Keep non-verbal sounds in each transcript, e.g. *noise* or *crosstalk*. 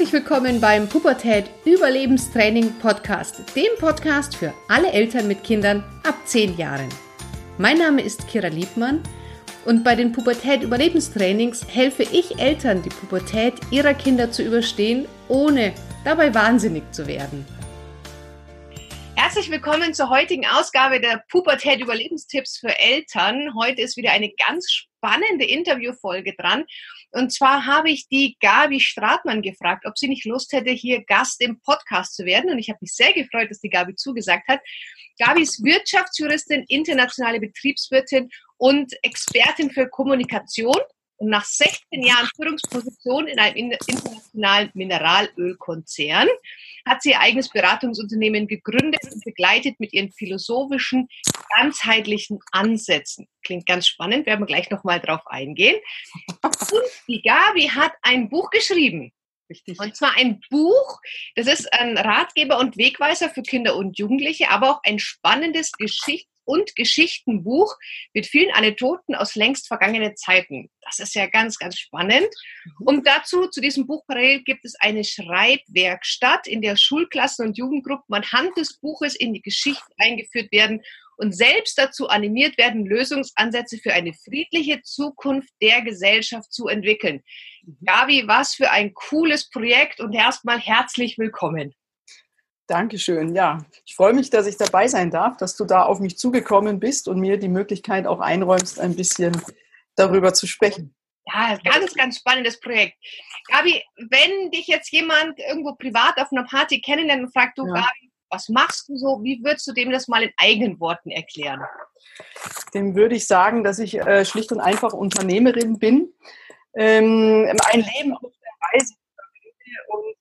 Herzlich willkommen beim Pubertät Überlebenstraining Podcast, dem Podcast für alle Eltern mit Kindern ab 10 Jahren. Mein Name ist Kira Liebmann und bei den Pubertät Überlebenstrainings helfe ich Eltern, die Pubertät ihrer Kinder zu überstehen, ohne dabei wahnsinnig zu werden. Herzlich willkommen zur heutigen Ausgabe der Pubertät Überlebenstipps für Eltern. Heute ist wieder eine ganz spannende Interviewfolge dran. Und zwar habe ich die Gabi Stratmann gefragt, ob sie nicht Lust hätte, hier Gast im Podcast zu werden. Und ich habe mich sehr gefreut, dass die Gabi zugesagt hat. Gabi ist Wirtschaftsjuristin, internationale Betriebswirtin und Expertin für Kommunikation. Und nach 16 Jahren Führungsposition in einem internationalen Mineralölkonzern hat sie ihr eigenes Beratungsunternehmen gegründet und begleitet mit ihren philosophischen, ganzheitlichen Ansätzen. Klingt ganz spannend, werden wir gleich nochmal drauf eingehen. Und die Gabi hat ein Buch geschrieben. Richtig. Und zwar ein Buch, das ist ein Ratgeber und Wegweiser für Kinder und Jugendliche, aber auch ein spannendes Geschichts- und Geschichtenbuch mit vielen Anekdoten aus längst vergangenen Zeiten. Das ist ja ganz, ganz spannend. Mhm. Und dazu, zu diesem Buch parallel, gibt es eine Schreibwerkstatt, in der Schulklassen und Jugendgruppen anhand des Buches in die Geschichte eingeführt werden und selbst dazu animiert werden, Lösungsansätze für eine friedliche Zukunft der Gesellschaft zu entwickeln. Mhm. Gabi, was für ein cooles Projekt und erstmal herzlich willkommen. Dankeschön. Ja, ich freue mich, dass ich dabei sein darf, dass du da auf mich zugekommen bist und mir die Möglichkeit auch einräumst, ein bisschen darüber zu sprechen. Ja, ganz, ganz spannendes Projekt. Gabi, wenn dich jetzt jemand irgendwo privat auf einer Party kennenlernt und fragt, du, ja. Gabi, was machst du so? Wie würdest du dem das mal in eigenen Worten erklären? Dem würde ich sagen, dass ich äh, schlicht und einfach Unternehmerin bin. Ähm, ein Leben auf der Reise und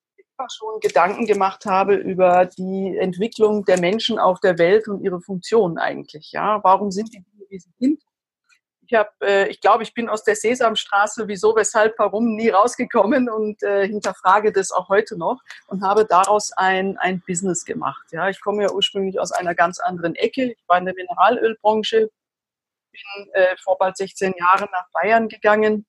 schon Gedanken gemacht habe über die Entwicklung der Menschen auf der Welt und ihre Funktion eigentlich. Ja, warum sind die Dinge, wie sie sind? Ich habe, äh, ich glaube, ich bin aus der Sesamstraße, wieso, weshalb, warum nie rausgekommen und äh, hinterfrage das auch heute noch und habe daraus ein, ein Business gemacht. Ja, ich komme ja ursprünglich aus einer ganz anderen Ecke. Ich war in der Mineralölbranche, bin äh, vor bald 16 Jahren nach Bayern gegangen,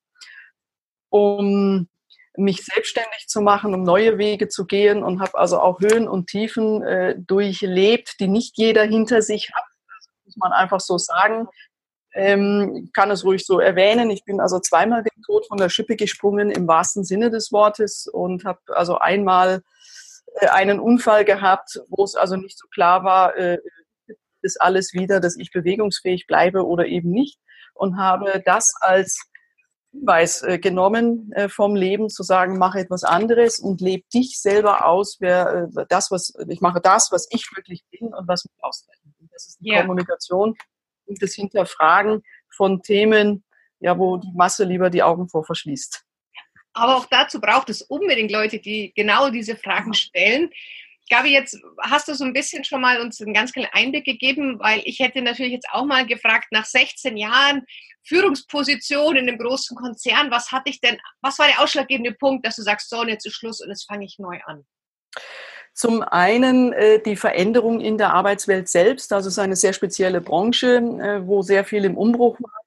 um mich selbstständig zu machen, um neue Wege zu gehen und habe also auch Höhen und Tiefen äh, durchlebt, die nicht jeder hinter sich hat. Das muss man einfach so sagen. Ähm, kann es ruhig so erwähnen. Ich bin also zweimal den Tod von der Schippe gesprungen im wahrsten Sinne des Wortes und habe also einmal äh, einen Unfall gehabt, wo es also nicht so klar war, äh, ist alles wieder, dass ich bewegungsfähig bleibe oder eben nicht und habe das als Hinweis äh, genommen äh, vom Leben, zu sagen, mache etwas anderes und lebe dich selber aus, wer äh, das, was ich mache, das, was ich wirklich bin und was mich auszeichnet. Das ist die yeah. Kommunikation und das Hinterfragen von Themen, ja, wo die Masse lieber die Augen vor verschließt. Aber auch dazu braucht es unbedingt Leute, die genau diese Fragen stellen. Gabi, jetzt hast du so ein bisschen schon mal uns einen ganz kleinen Einblick gegeben, weil ich hätte natürlich jetzt auch mal gefragt, nach 16 Jahren Führungsposition in einem großen Konzern, was hatte ich denn, was war der ausschlaggebende Punkt, dass du sagst, so, und jetzt ist Schluss und jetzt fange ich neu an? Zum einen äh, die Veränderung in der Arbeitswelt selbst. Also es ist eine sehr spezielle Branche, äh, wo sehr viel im Umbruch war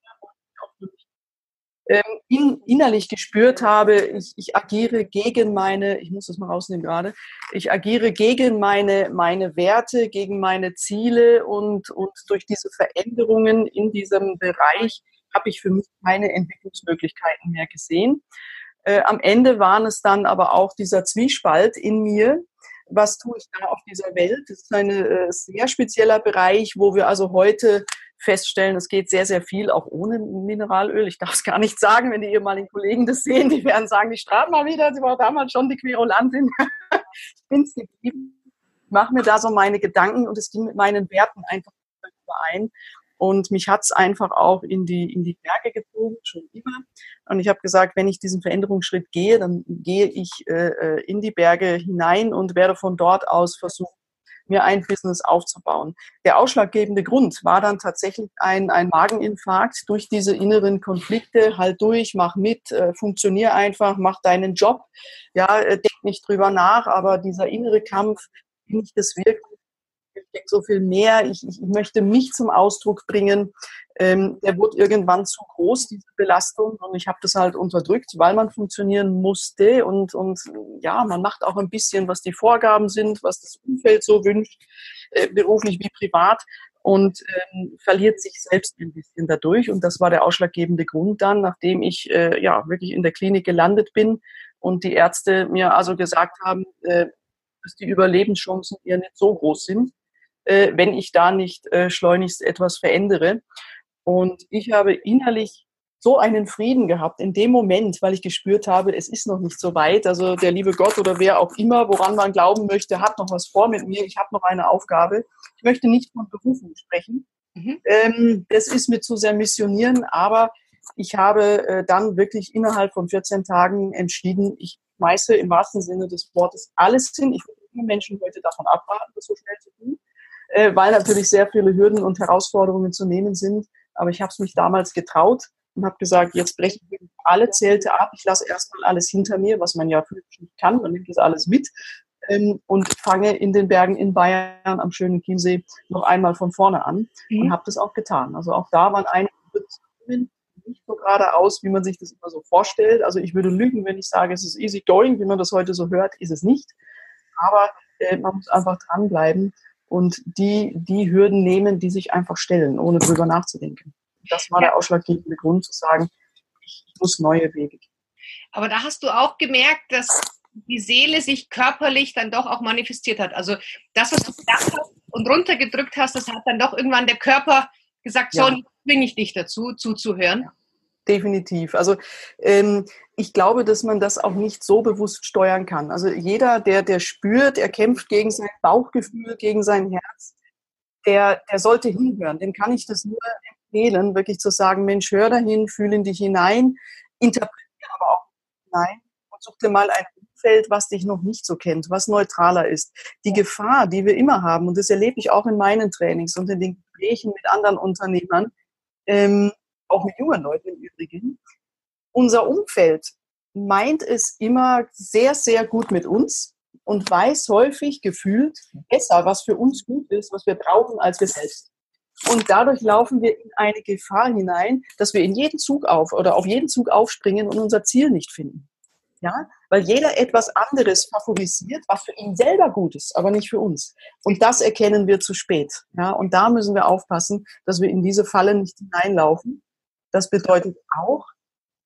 in, innerlich gespürt habe, ich, ich agiere gegen meine, ich muss das mal rausnehmen gerade, ich agiere gegen meine, meine Werte, gegen meine Ziele und, und durch diese Veränderungen in diesem Bereich habe ich für mich keine Entwicklungsmöglichkeiten mehr gesehen. Äh, am Ende waren es dann aber auch dieser Zwiespalt in mir, was tue ich da auf dieser Welt? Das ist ein äh, sehr spezieller Bereich, wo wir also heute feststellen, es geht sehr, sehr viel auch ohne Mineralöl. Ich darf es gar nicht sagen, wenn die ehemaligen Kollegen das sehen, die werden sagen, die strahlt mal wieder, sie war damals schon die Querulantin. *laughs* ich bin es geblieben, mache mir da so meine Gedanken und es ging mit meinen Werten einfach überein. Und mich hat es einfach auch in die, in die Berge gezogen, schon immer. Und ich habe gesagt, wenn ich diesen Veränderungsschritt gehe, dann gehe ich äh, äh in die Berge hinein und werde von dort aus versuchen, mir ein Business aufzubauen. Der ausschlaggebende Grund war dann tatsächlich ein, ein Mageninfarkt durch diese inneren Konflikte. Halt durch, mach mit, äh, funktionier einfach, mach deinen Job. Ja, äh, denk nicht drüber nach, aber dieser innere Kampf, bin ich das wirklich, steckt so viel mehr, ich, ich, möchte mich zum Ausdruck bringen. Ähm, der wurde irgendwann zu groß, diese Belastung, und ich habe das halt unterdrückt, weil man funktionieren musste und, und ja, man macht auch ein bisschen, was die Vorgaben sind, was das Umfeld so wünscht, äh, beruflich wie privat und ähm, verliert sich selbst ein bisschen dadurch. Und das war der ausschlaggebende Grund dann, nachdem ich äh, ja wirklich in der Klinik gelandet bin und die Ärzte mir also gesagt haben, äh, dass die Überlebenschancen eher nicht so groß sind, wenn ich da nicht äh, schleunigst etwas verändere. Und ich habe innerlich so einen Frieden gehabt in dem Moment, weil ich gespürt habe, es ist noch nicht so weit. Also der liebe Gott oder wer auch immer, woran man glauben möchte, hat noch was vor mit mir. Ich habe noch eine Aufgabe. Ich möchte nicht von Berufung sprechen. Mhm. Ähm, das ist mir zu sehr missionieren, aber ich habe äh, dann wirklich innerhalb von 14 Tagen entschieden, ich schmeiße im wahrsten Sinne des Wortes alles hin. Ich würde Menschen heute davon abraten, das so schnell zu tun, äh, weil natürlich sehr viele Hürden und Herausforderungen zu nehmen sind. Aber ich habe es mich damals getraut und habe gesagt, jetzt breche ich alle Zelte ab. Ich lasse erstmal alles hinter mir, was man ja physisch nicht kann. Man nimmt das alles mit ähm, und fange in den Bergen in Bayern am schönen Chiemsee noch einmal von vorne an mhm. und habe das auch getan. Also auch da waren einige nicht so geradeaus, wie man sich das immer so vorstellt. Also ich würde lügen, wenn ich sage, es ist easy going, wie man das heute so hört, ist es nicht. Aber äh, man muss einfach dranbleiben und die, die Hürden nehmen, die sich einfach stellen, ohne drüber nachzudenken. Das war der ausschlaggebende Grund zu sagen, ich muss neue Wege gehen. Aber da hast du auch gemerkt, dass die Seele sich körperlich dann doch auch manifestiert hat. Also das, was du gedacht hast und runtergedrückt hast, das hat dann doch irgendwann der Körper gesagt, ja. so, zwinge ich dich dazu, zuzuhören. Ja. Definitiv. Also ähm, ich glaube, dass man das auch nicht so bewusst steuern kann. Also jeder, der, der spürt, er kämpft gegen sein Bauchgefühl, gegen sein Herz, der, der sollte hinhören. Dem kann ich das nur empfehlen, wirklich zu sagen, Mensch, hör dahin, fühle in dich hinein, interpretiere aber auch hinein und such dir mal ein Umfeld, was dich noch nicht so kennt, was neutraler ist. Die Gefahr, die wir immer haben, und das erlebe ich auch in meinen Trainings und in den Gesprächen mit anderen Unternehmern, ähm, auch mit jungen Leuten im Übrigen, unser Umfeld meint es immer sehr, sehr gut mit uns und weiß häufig gefühlt besser, was für uns gut ist, was wir brauchen, als wir selbst. Und dadurch laufen wir in eine Gefahr hinein, dass wir in jeden Zug auf oder auf jeden Zug aufspringen und unser Ziel nicht finden. Ja, weil jeder etwas anderes favorisiert, was für ihn selber gut ist, aber nicht für uns. Und das erkennen wir zu spät. Ja, und da müssen wir aufpassen, dass wir in diese Falle nicht hineinlaufen. Das bedeutet auch,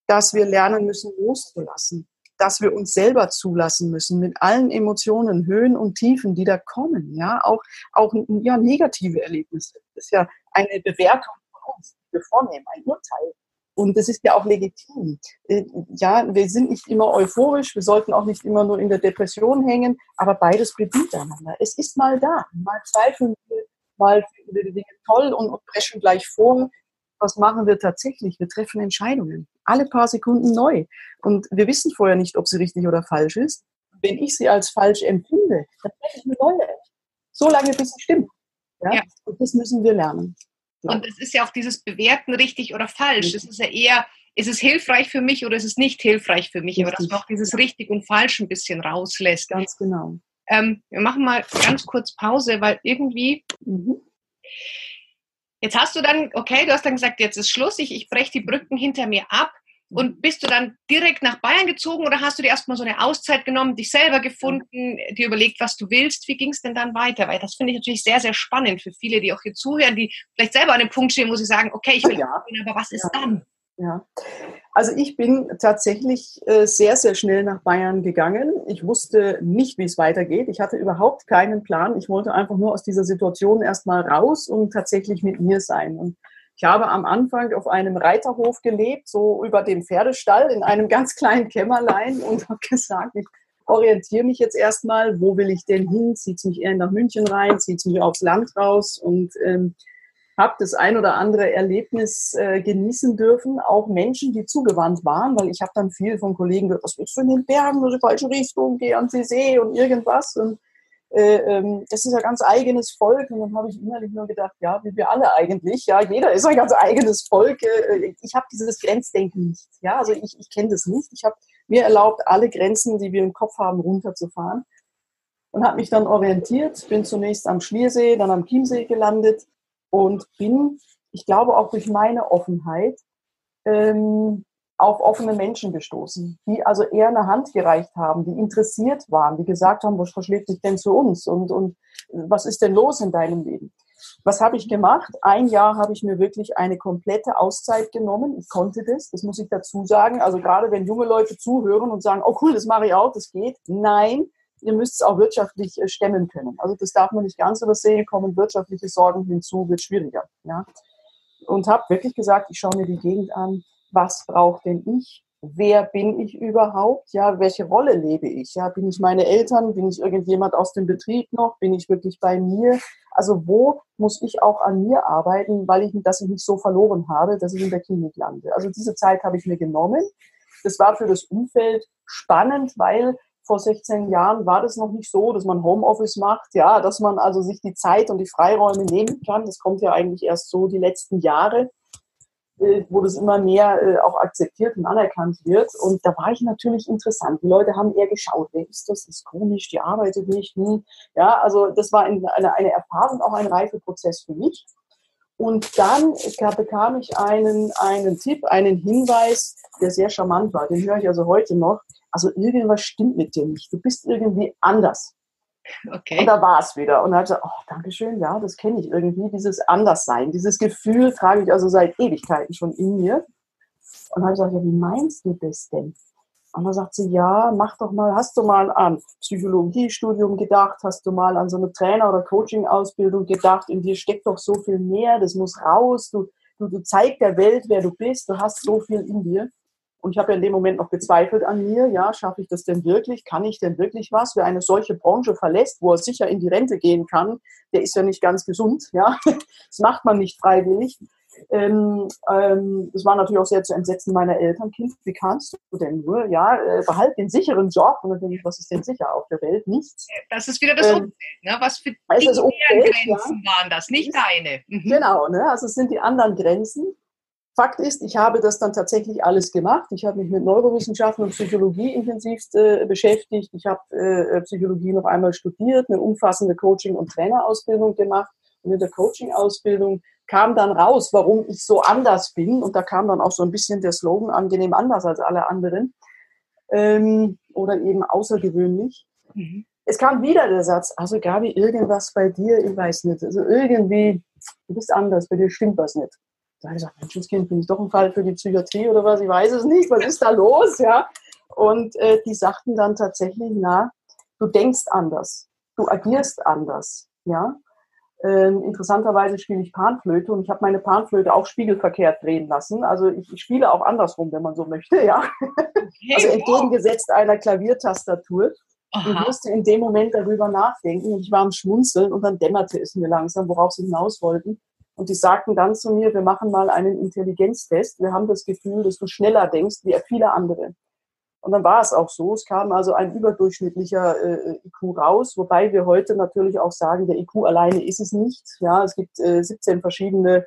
dass wir lernen müssen, loszulassen, dass wir uns selber zulassen müssen mit allen Emotionen, Höhen und Tiefen, die da kommen. Ja, auch, auch ja, negative Erlebnisse. Das ist ja eine Bewertung von uns, die wir vornehmen, ein Urteil. Und das ist ja auch legitim. Äh, ja, wir sind nicht immer euphorisch, wir sollten auch nicht immer nur in der Depression hängen, aber beides bedient einander. Es ist mal da. Mal zweifeln wir, mal finden wir die Dinge toll und, preschen gleich vor. Was machen wir tatsächlich? Wir treffen Entscheidungen alle paar Sekunden neu. Und wir wissen vorher nicht, ob sie richtig oder falsch ist. Wenn ich sie als falsch empfinde, dann treffe ich eine neue. So lange, bis sie stimmt. Ja? ja. Und das müssen wir lernen. Ja. Und es ist ja auch dieses Bewerten richtig oder falsch. Es ist ja eher, ist es hilfreich für mich oder ist es nicht hilfreich für mich? Richtig. Aber dass man auch dieses richtig und falsch ein bisschen rauslässt. Ganz genau. Ähm, wir machen mal ganz kurz Pause, weil irgendwie mhm. Jetzt hast du dann, okay, du hast dann gesagt, jetzt ist Schluss, ich, ich breche die Brücken hinter mir ab. Und bist du dann direkt nach Bayern gezogen oder hast du dir erstmal so eine Auszeit genommen, dich selber gefunden, dir überlegt, was du willst? Wie ging es denn dann weiter? Weil das finde ich natürlich sehr, sehr spannend für viele, die auch hier zuhören, die vielleicht selber an dem Punkt stehen, wo sie sagen, okay, ich will, ja. aber was ist ja. dann? Ja, also ich bin tatsächlich äh, sehr, sehr schnell nach Bayern gegangen. Ich wusste nicht, wie es weitergeht. Ich hatte überhaupt keinen Plan. Ich wollte einfach nur aus dieser Situation erstmal raus und tatsächlich mit mir sein. Und ich habe am Anfang auf einem Reiterhof gelebt, so über dem Pferdestall in einem *laughs* ganz kleinen Kämmerlein und habe gesagt, ich orientiere mich jetzt erstmal, wo will ich denn hin? Zieht es mich eher nach München rein, zieht es mich aufs Land raus und ähm, habe das ein oder andere Erlebnis äh, genießen dürfen, auch Menschen, die zugewandt waren, weil ich habe dann viel von Kollegen gehört, was willst du in den Bergen, in die falsche Richtung, geh an die See und irgendwas. Und äh, ähm, das ist ein ganz eigenes Volk. Und dann habe ich innerlich nur gedacht, ja, wie wir alle eigentlich, ja, jeder ist ein ganz eigenes Volk. Äh, ich habe dieses Grenzdenken nicht. Ja, also ich, ich kenne das nicht. Ich habe mir erlaubt, alle Grenzen, die wir im Kopf haben, runterzufahren. und habe mich dann orientiert, bin zunächst am Schliersee, dann am Chiemsee gelandet und bin, ich glaube auch durch meine Offenheit, ähm, auf offene Menschen gestoßen, die also eher eine Hand gereicht haben, die interessiert waren, die gesagt haben, was verschlägt dich denn zu uns und, und was ist denn los in deinem Leben? Was habe ich gemacht? Ein Jahr habe ich mir wirklich eine komplette Auszeit genommen. Ich konnte das, das muss ich dazu sagen. Also gerade wenn junge Leute zuhören und sagen, oh cool, das mache ich auch, das geht. Nein, ihr müsst es auch wirtschaftlich äh, stemmen können. Also das darf man nicht ganz übersehen, kommen wirtschaftliche Sorgen hinzu, wird schwieriger. Ja? Und habe wirklich gesagt, ich schaue mir die Gegend an, was braucht denn ich? Wer bin ich überhaupt? Ja, welche Rolle lebe ich? Ja, bin ich meine Eltern? Bin ich irgendjemand aus dem Betrieb noch? Bin ich wirklich bei mir? Also wo muss ich auch an mir arbeiten, weil ich, dass ich mich so verloren habe, dass ich in der Klinik lande? Also diese Zeit habe ich mir genommen. Das war für das Umfeld spannend, weil vor 16 Jahren war das noch nicht so, dass man Homeoffice macht, ja, dass man also sich die Zeit und die Freiräume nehmen kann. Das kommt ja eigentlich erst so die letzten Jahre, äh, wo das immer mehr äh, auch akzeptiert und anerkannt wird. Und da war ich natürlich interessant. Die Leute haben eher geschaut, wer ist das? Ist komisch, die arbeitet nicht. Hm. Ja, also das war eine, eine Erfahrung, auch ein Reifeprozess für mich. Und dann bekam ich einen, einen Tipp, einen Hinweis, der sehr charmant war. Den höre ich also heute noch also irgendwas stimmt mit dir nicht. Du bist irgendwie anders. Okay. Und da war es wieder. Und gesagt, oh, Dankeschön, ja, das kenne ich irgendwie, dieses Anderssein. Dieses Gefühl trage ich also seit Ewigkeiten schon in mir. Und dann habe ich gesagt, ja, wie meinst du das denn? Und dann sagt sie, ja, mach doch mal, hast du mal an Psychologiestudium gedacht, hast du mal an so eine Trainer- oder Coaching-Ausbildung gedacht, in dir steckt doch so viel mehr, das muss raus, du, du, du zeig der Welt, wer du bist, du hast so viel in dir. Und ich habe ja in dem Moment noch gezweifelt an mir, ja, schaffe ich das denn wirklich? Kann ich denn wirklich was? Wer eine solche Branche verlässt, wo er sicher in die Rente gehen kann, der ist ja nicht ganz gesund, ja. *laughs* Das macht man nicht freiwillig. Ähm, ähm, das war natürlich auch sehr zu entsetzen meiner Eltern. Kind, wie kannst du denn nur? Ja, äh, behalt den sicheren Job. Und dann denke ich, was ist denn sicher auf der Welt? Nichts. Das ist wieder das ähm, Umfeld. Ne? Was für die Grenzen ja. waren das, nicht deine. Mhm. Genau, ne? also es sind die anderen Grenzen. Fakt ist, ich habe das dann tatsächlich alles gemacht. Ich habe mich mit Neurowissenschaften und Psychologie intensivst äh, beschäftigt. Ich habe äh, Psychologie noch einmal studiert, eine umfassende Coaching- und Trainerausbildung gemacht. Und in der Coaching-Ausbildung kam dann raus, warum ich so anders bin. Und da kam dann auch so ein bisschen der Slogan angenehm anders als alle anderen. Ähm, oder eben außergewöhnlich. Mhm. Es kam wieder der Satz, also Gabi, irgendwas bei dir, ich weiß nicht. Also irgendwie, du bist anders, bei dir stimmt was nicht. Da habe ich gesagt, Menschenskind, bin ich doch ein Fall für die Psychiatrie oder was? Ich weiß es nicht. Was ist da los? Ja. Und äh, die sagten dann tatsächlich, na, du denkst anders, du agierst anders. Ja. Ähm, interessanterweise spiele ich Panflöte und ich habe meine Panflöte auch spiegelverkehrt drehen lassen. Also ich, ich spiele auch andersrum, wenn man so möchte, ja. Okay, also entgegengesetzt einer Klaviertastatur. Aha. Ich musste in dem Moment darüber nachdenken und ich war am Schmunzeln und dann dämmerte es mir langsam, worauf sie hinaus wollten. Und die sagten dann zu mir, wir machen mal einen Intelligenztest. Wir haben das Gefühl, dass du schneller denkst wie viele andere. Und dann war es auch so. Es kam also ein überdurchschnittlicher äh, IQ raus, wobei wir heute natürlich auch sagen, der IQ alleine ist es nicht. Ja, es gibt äh, 17 verschiedene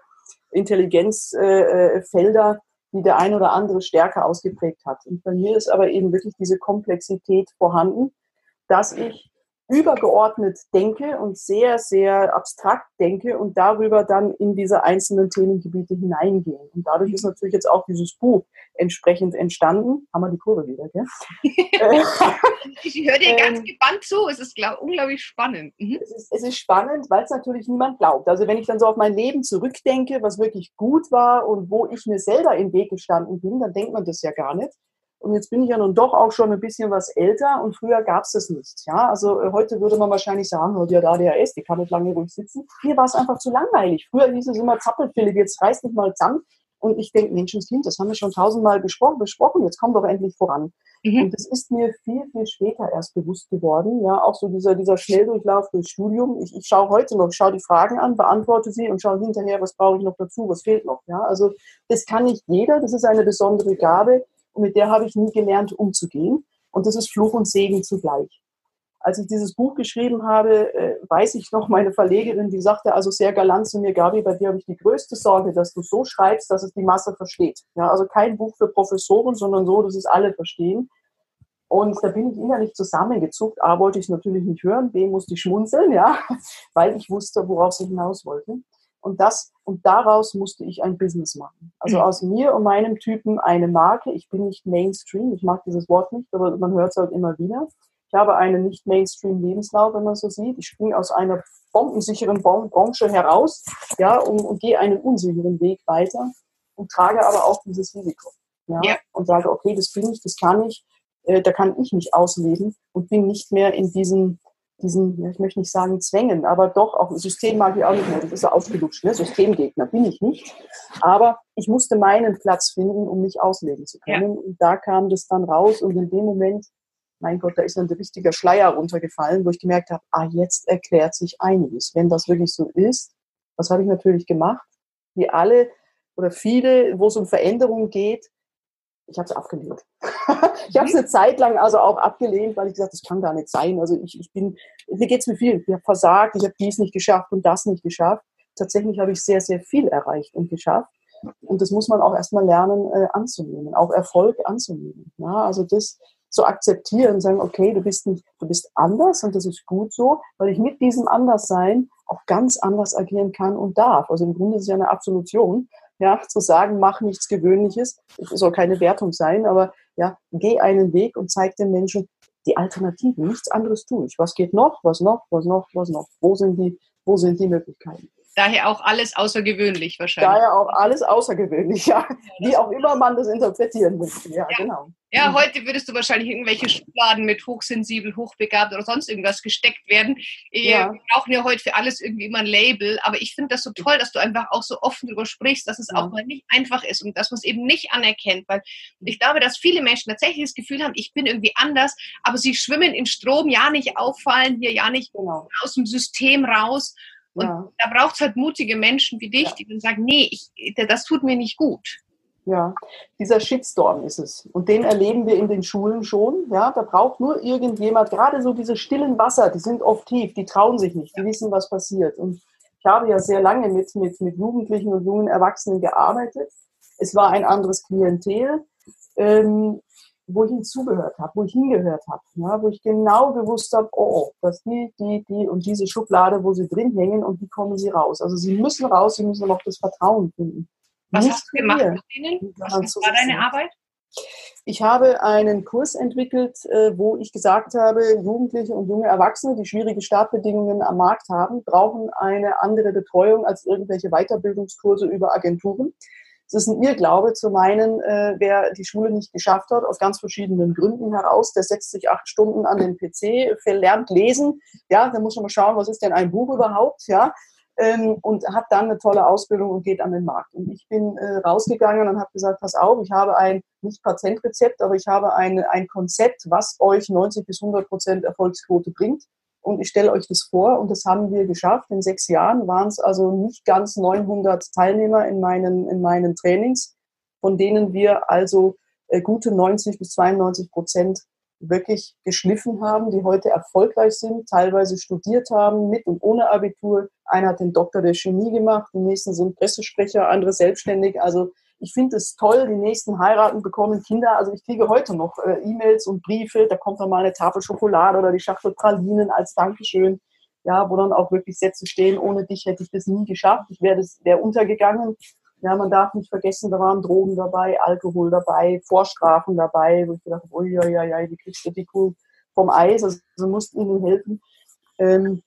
Intelligenzfelder, äh, die der ein oder andere stärker ausgeprägt hat. Und bei mir ist aber eben wirklich diese Komplexität vorhanden, dass ich übergeordnet denke und sehr, sehr abstrakt denke und darüber dann in diese einzelnen Themengebiete hineingehe. Und dadurch ist natürlich jetzt auch dieses Buch entsprechend entstanden. Haben wir die Kurve wieder, gell? *laughs* ich höre dir ganz ähm, gebannt zu. Es ist glaub, unglaublich spannend. Mhm. Es, ist, es ist spannend, weil es natürlich niemand glaubt. Also wenn ich dann so auf mein Leben zurückdenke, was wirklich gut war und wo ich mir selber im Weg gestanden bin, dann denkt man das ja gar nicht. Und jetzt bin ich ja nun doch auch schon ein bisschen was älter und früher gab es das nicht. Ja, also äh, heute würde man wahrscheinlich sagen, oh, die hat ADHS, die kann nicht lange ruhig sitzen. Mir war es einfach zu langweilig. Früher hieß es immer Zappelphilipp, jetzt reißt nicht mal zusammen. Und ich denke, Menschenskind, das haben wir schon tausendmal besprochen, besprochen, jetzt komm doch endlich voran. Mhm. Und das ist mir viel, viel später erst bewusst geworden. Ja, auch so dieser, dieser Schnelldurchlauf durchs Studium. Ich, ich schaue heute noch, ich schaue die Fragen an, beantworte sie und schaue hinterher, was brauche ich noch dazu, was fehlt noch. Ja, also das kann nicht jeder, das ist eine besondere Gabe. Mit der habe ich nie gelernt, umzugehen. Und das ist Fluch und Segen zugleich. Als ich dieses Buch geschrieben habe, äh, weiß ich noch, meine Verlegerin, die sagte also sehr galant zu mir, Gabi, bei dir habe ich die größte Sorge, dass du so schreibst, dass es die Masse versteht. Ja, also kein Buch für Professoren, sondern so, dass es alle verstehen. Und da bin ich innerlich zusammengezuckt. A, wollte ich natürlich nicht hören, B, musste ich schmunzeln, ja, *laughs* weil ich wusste, worauf ich hinaus wollte. Und das, und daraus musste ich ein Business machen. Also mhm. aus mir und meinem Typen eine Marke. Ich bin nicht Mainstream. Ich mag dieses Wort nicht, aber man hört es halt immer wieder. Ich habe einen nicht Mainstream Lebenslauf, wenn man so sieht. Ich springe aus einer bombensicheren Branche heraus, ja, und, und gehe einen unsicheren Weg weiter und trage aber auch dieses Risiko. Ja, ja. Und sage, okay, das bin ich, das kann ich, äh, da kann ich mich ausleben und bin nicht mehr in diesen, diesen, ich möchte nicht sagen Zwängen, aber doch, auch System mag ich auch nicht mehr, das ist ja ausgelutscht, ne? Systemgegner bin ich nicht. Aber ich musste meinen Platz finden, um mich ausleben zu können. Ja. Und da kam das dann raus und in dem Moment, mein Gott, da ist dann ein richtiger Schleier runtergefallen, wo ich gemerkt habe, ah, jetzt erklärt sich einiges. Wenn das wirklich so ist, was habe ich natürlich gemacht? Wie alle oder viele, wo es um Veränderung geht, ich habe es abgelehnt. *laughs* ich habe es eine Zeit lang also auch abgelehnt, weil ich gesagt das kann gar nicht sein. Also ich, ich bin, mir geht es mir viel. Ich habe versagt, ich habe dies nicht geschafft und das nicht geschafft. Tatsächlich habe ich sehr, sehr viel erreicht und geschafft. Und das muss man auch erstmal lernen äh, anzunehmen, auch Erfolg anzunehmen. Ja, also das zu akzeptieren sagen, okay, du bist nicht, du bist anders und das ist gut so, weil ich mit diesem Anderssein auch ganz anders agieren kann und darf. Also im Grunde ist es ja eine Absolution ja, zu sagen, mach nichts Gewöhnliches, es soll keine Wertung sein, aber ja, geh einen Weg und zeig den Menschen die Alternativen, nichts anderes tue ich. Was geht noch, was noch, was noch, was noch? Wo sind die, wo sind die Möglichkeiten? Daher auch alles außergewöhnlich wahrscheinlich. Daher auch alles außergewöhnlich, ja. Wie auch immer man das interpretieren möchte. Ja, ja, genau. Ja, heute würdest du wahrscheinlich irgendwelche Schubladen mit hochsensibel, hochbegabt oder sonst irgendwas gesteckt werden. Ja. Wir brauchen ja heute für alles irgendwie immer ein Label. Aber ich finde das so toll, dass du einfach auch so offen darüber sprichst, dass es ja. auch mal nicht einfach ist und dass man es eben nicht anerkennt. Weil ich glaube, dass viele Menschen tatsächlich das Gefühl haben, ich bin irgendwie anders, aber sie schwimmen in Strom, ja nicht auffallen, hier ja nicht genau. aus dem System raus. Und ja. da braucht es halt mutige Menschen wie dich, ja. die dann sagen, nee, ich, das tut mir nicht gut. Ja, dieser Shitstorm ist es. Und den erleben wir in den Schulen schon. Ja, da braucht nur irgendjemand, gerade so diese stillen Wasser, die sind oft tief, die trauen sich nicht, die wissen, was passiert. Und ich habe ja sehr lange mit, mit, mit Jugendlichen und jungen Erwachsenen gearbeitet. Es war ein anderes Klientel. Ähm, wo ich hinzugehört habe, wo ich hingehört habe, ja, wo ich genau gewusst habe, oh, oh, dass die, die, die und diese Schublade, wo sie drin hängen und wie kommen sie raus. Also sie müssen raus, sie müssen auch das Vertrauen finden. Was Nicht hast du gemacht mit denen? Was war deine Arbeit? Ich habe einen Kurs entwickelt, äh, wo ich gesagt habe, Jugendliche und junge Erwachsene, die schwierige Startbedingungen am Markt haben, brauchen eine andere Betreuung als irgendwelche Weiterbildungskurse über Agenturen. Es ist ein Irrglaube zu meinen, äh, wer die Schule nicht geschafft hat, aus ganz verschiedenen Gründen heraus, der setzt sich acht Stunden an den PC, lernt lesen, ja, dann muss man mal schauen, was ist denn ein Buch überhaupt, ja, ähm, und hat dann eine tolle Ausbildung und geht an den Markt. Und ich bin äh, rausgegangen und habe gesagt, pass auf, ich habe ein, nicht Patentrezept, aber ich habe ein, ein Konzept, was euch 90 bis 100 Prozent Erfolgsquote bringt und ich stelle euch das vor und das haben wir geschafft. In sechs Jahren waren es also nicht ganz 900 Teilnehmer in meinen, in meinen Trainings, von denen wir also äh, gute 90 bis 92 Prozent wirklich geschliffen haben, die heute erfolgreich sind, teilweise studiert haben, mit und ohne Abitur. Einer hat den Doktor der Chemie gemacht, die nächsten sind Pressesprecher, andere selbstständig. Also ich finde es toll, die nächsten heiraten, bekommen Kinder. Also ich kriege heute noch äh, E-Mails und Briefe, da kommt dann mal eine Tafel Schokolade oder die Schachtel Pralinen als Dankeschön. Ja, wo dann auch wirklich Sätze stehen, ohne dich hätte ich das nie geschafft, ich wäre wär untergegangen. Ja, man darf nicht vergessen, da waren Drogen dabei, Alkohol dabei, Vorstrafen dabei, wo ich gedacht habe, ui, ui, wie kriegst du die Kuh vom Eis? Also, also mussten ihnen helfen. Ähm,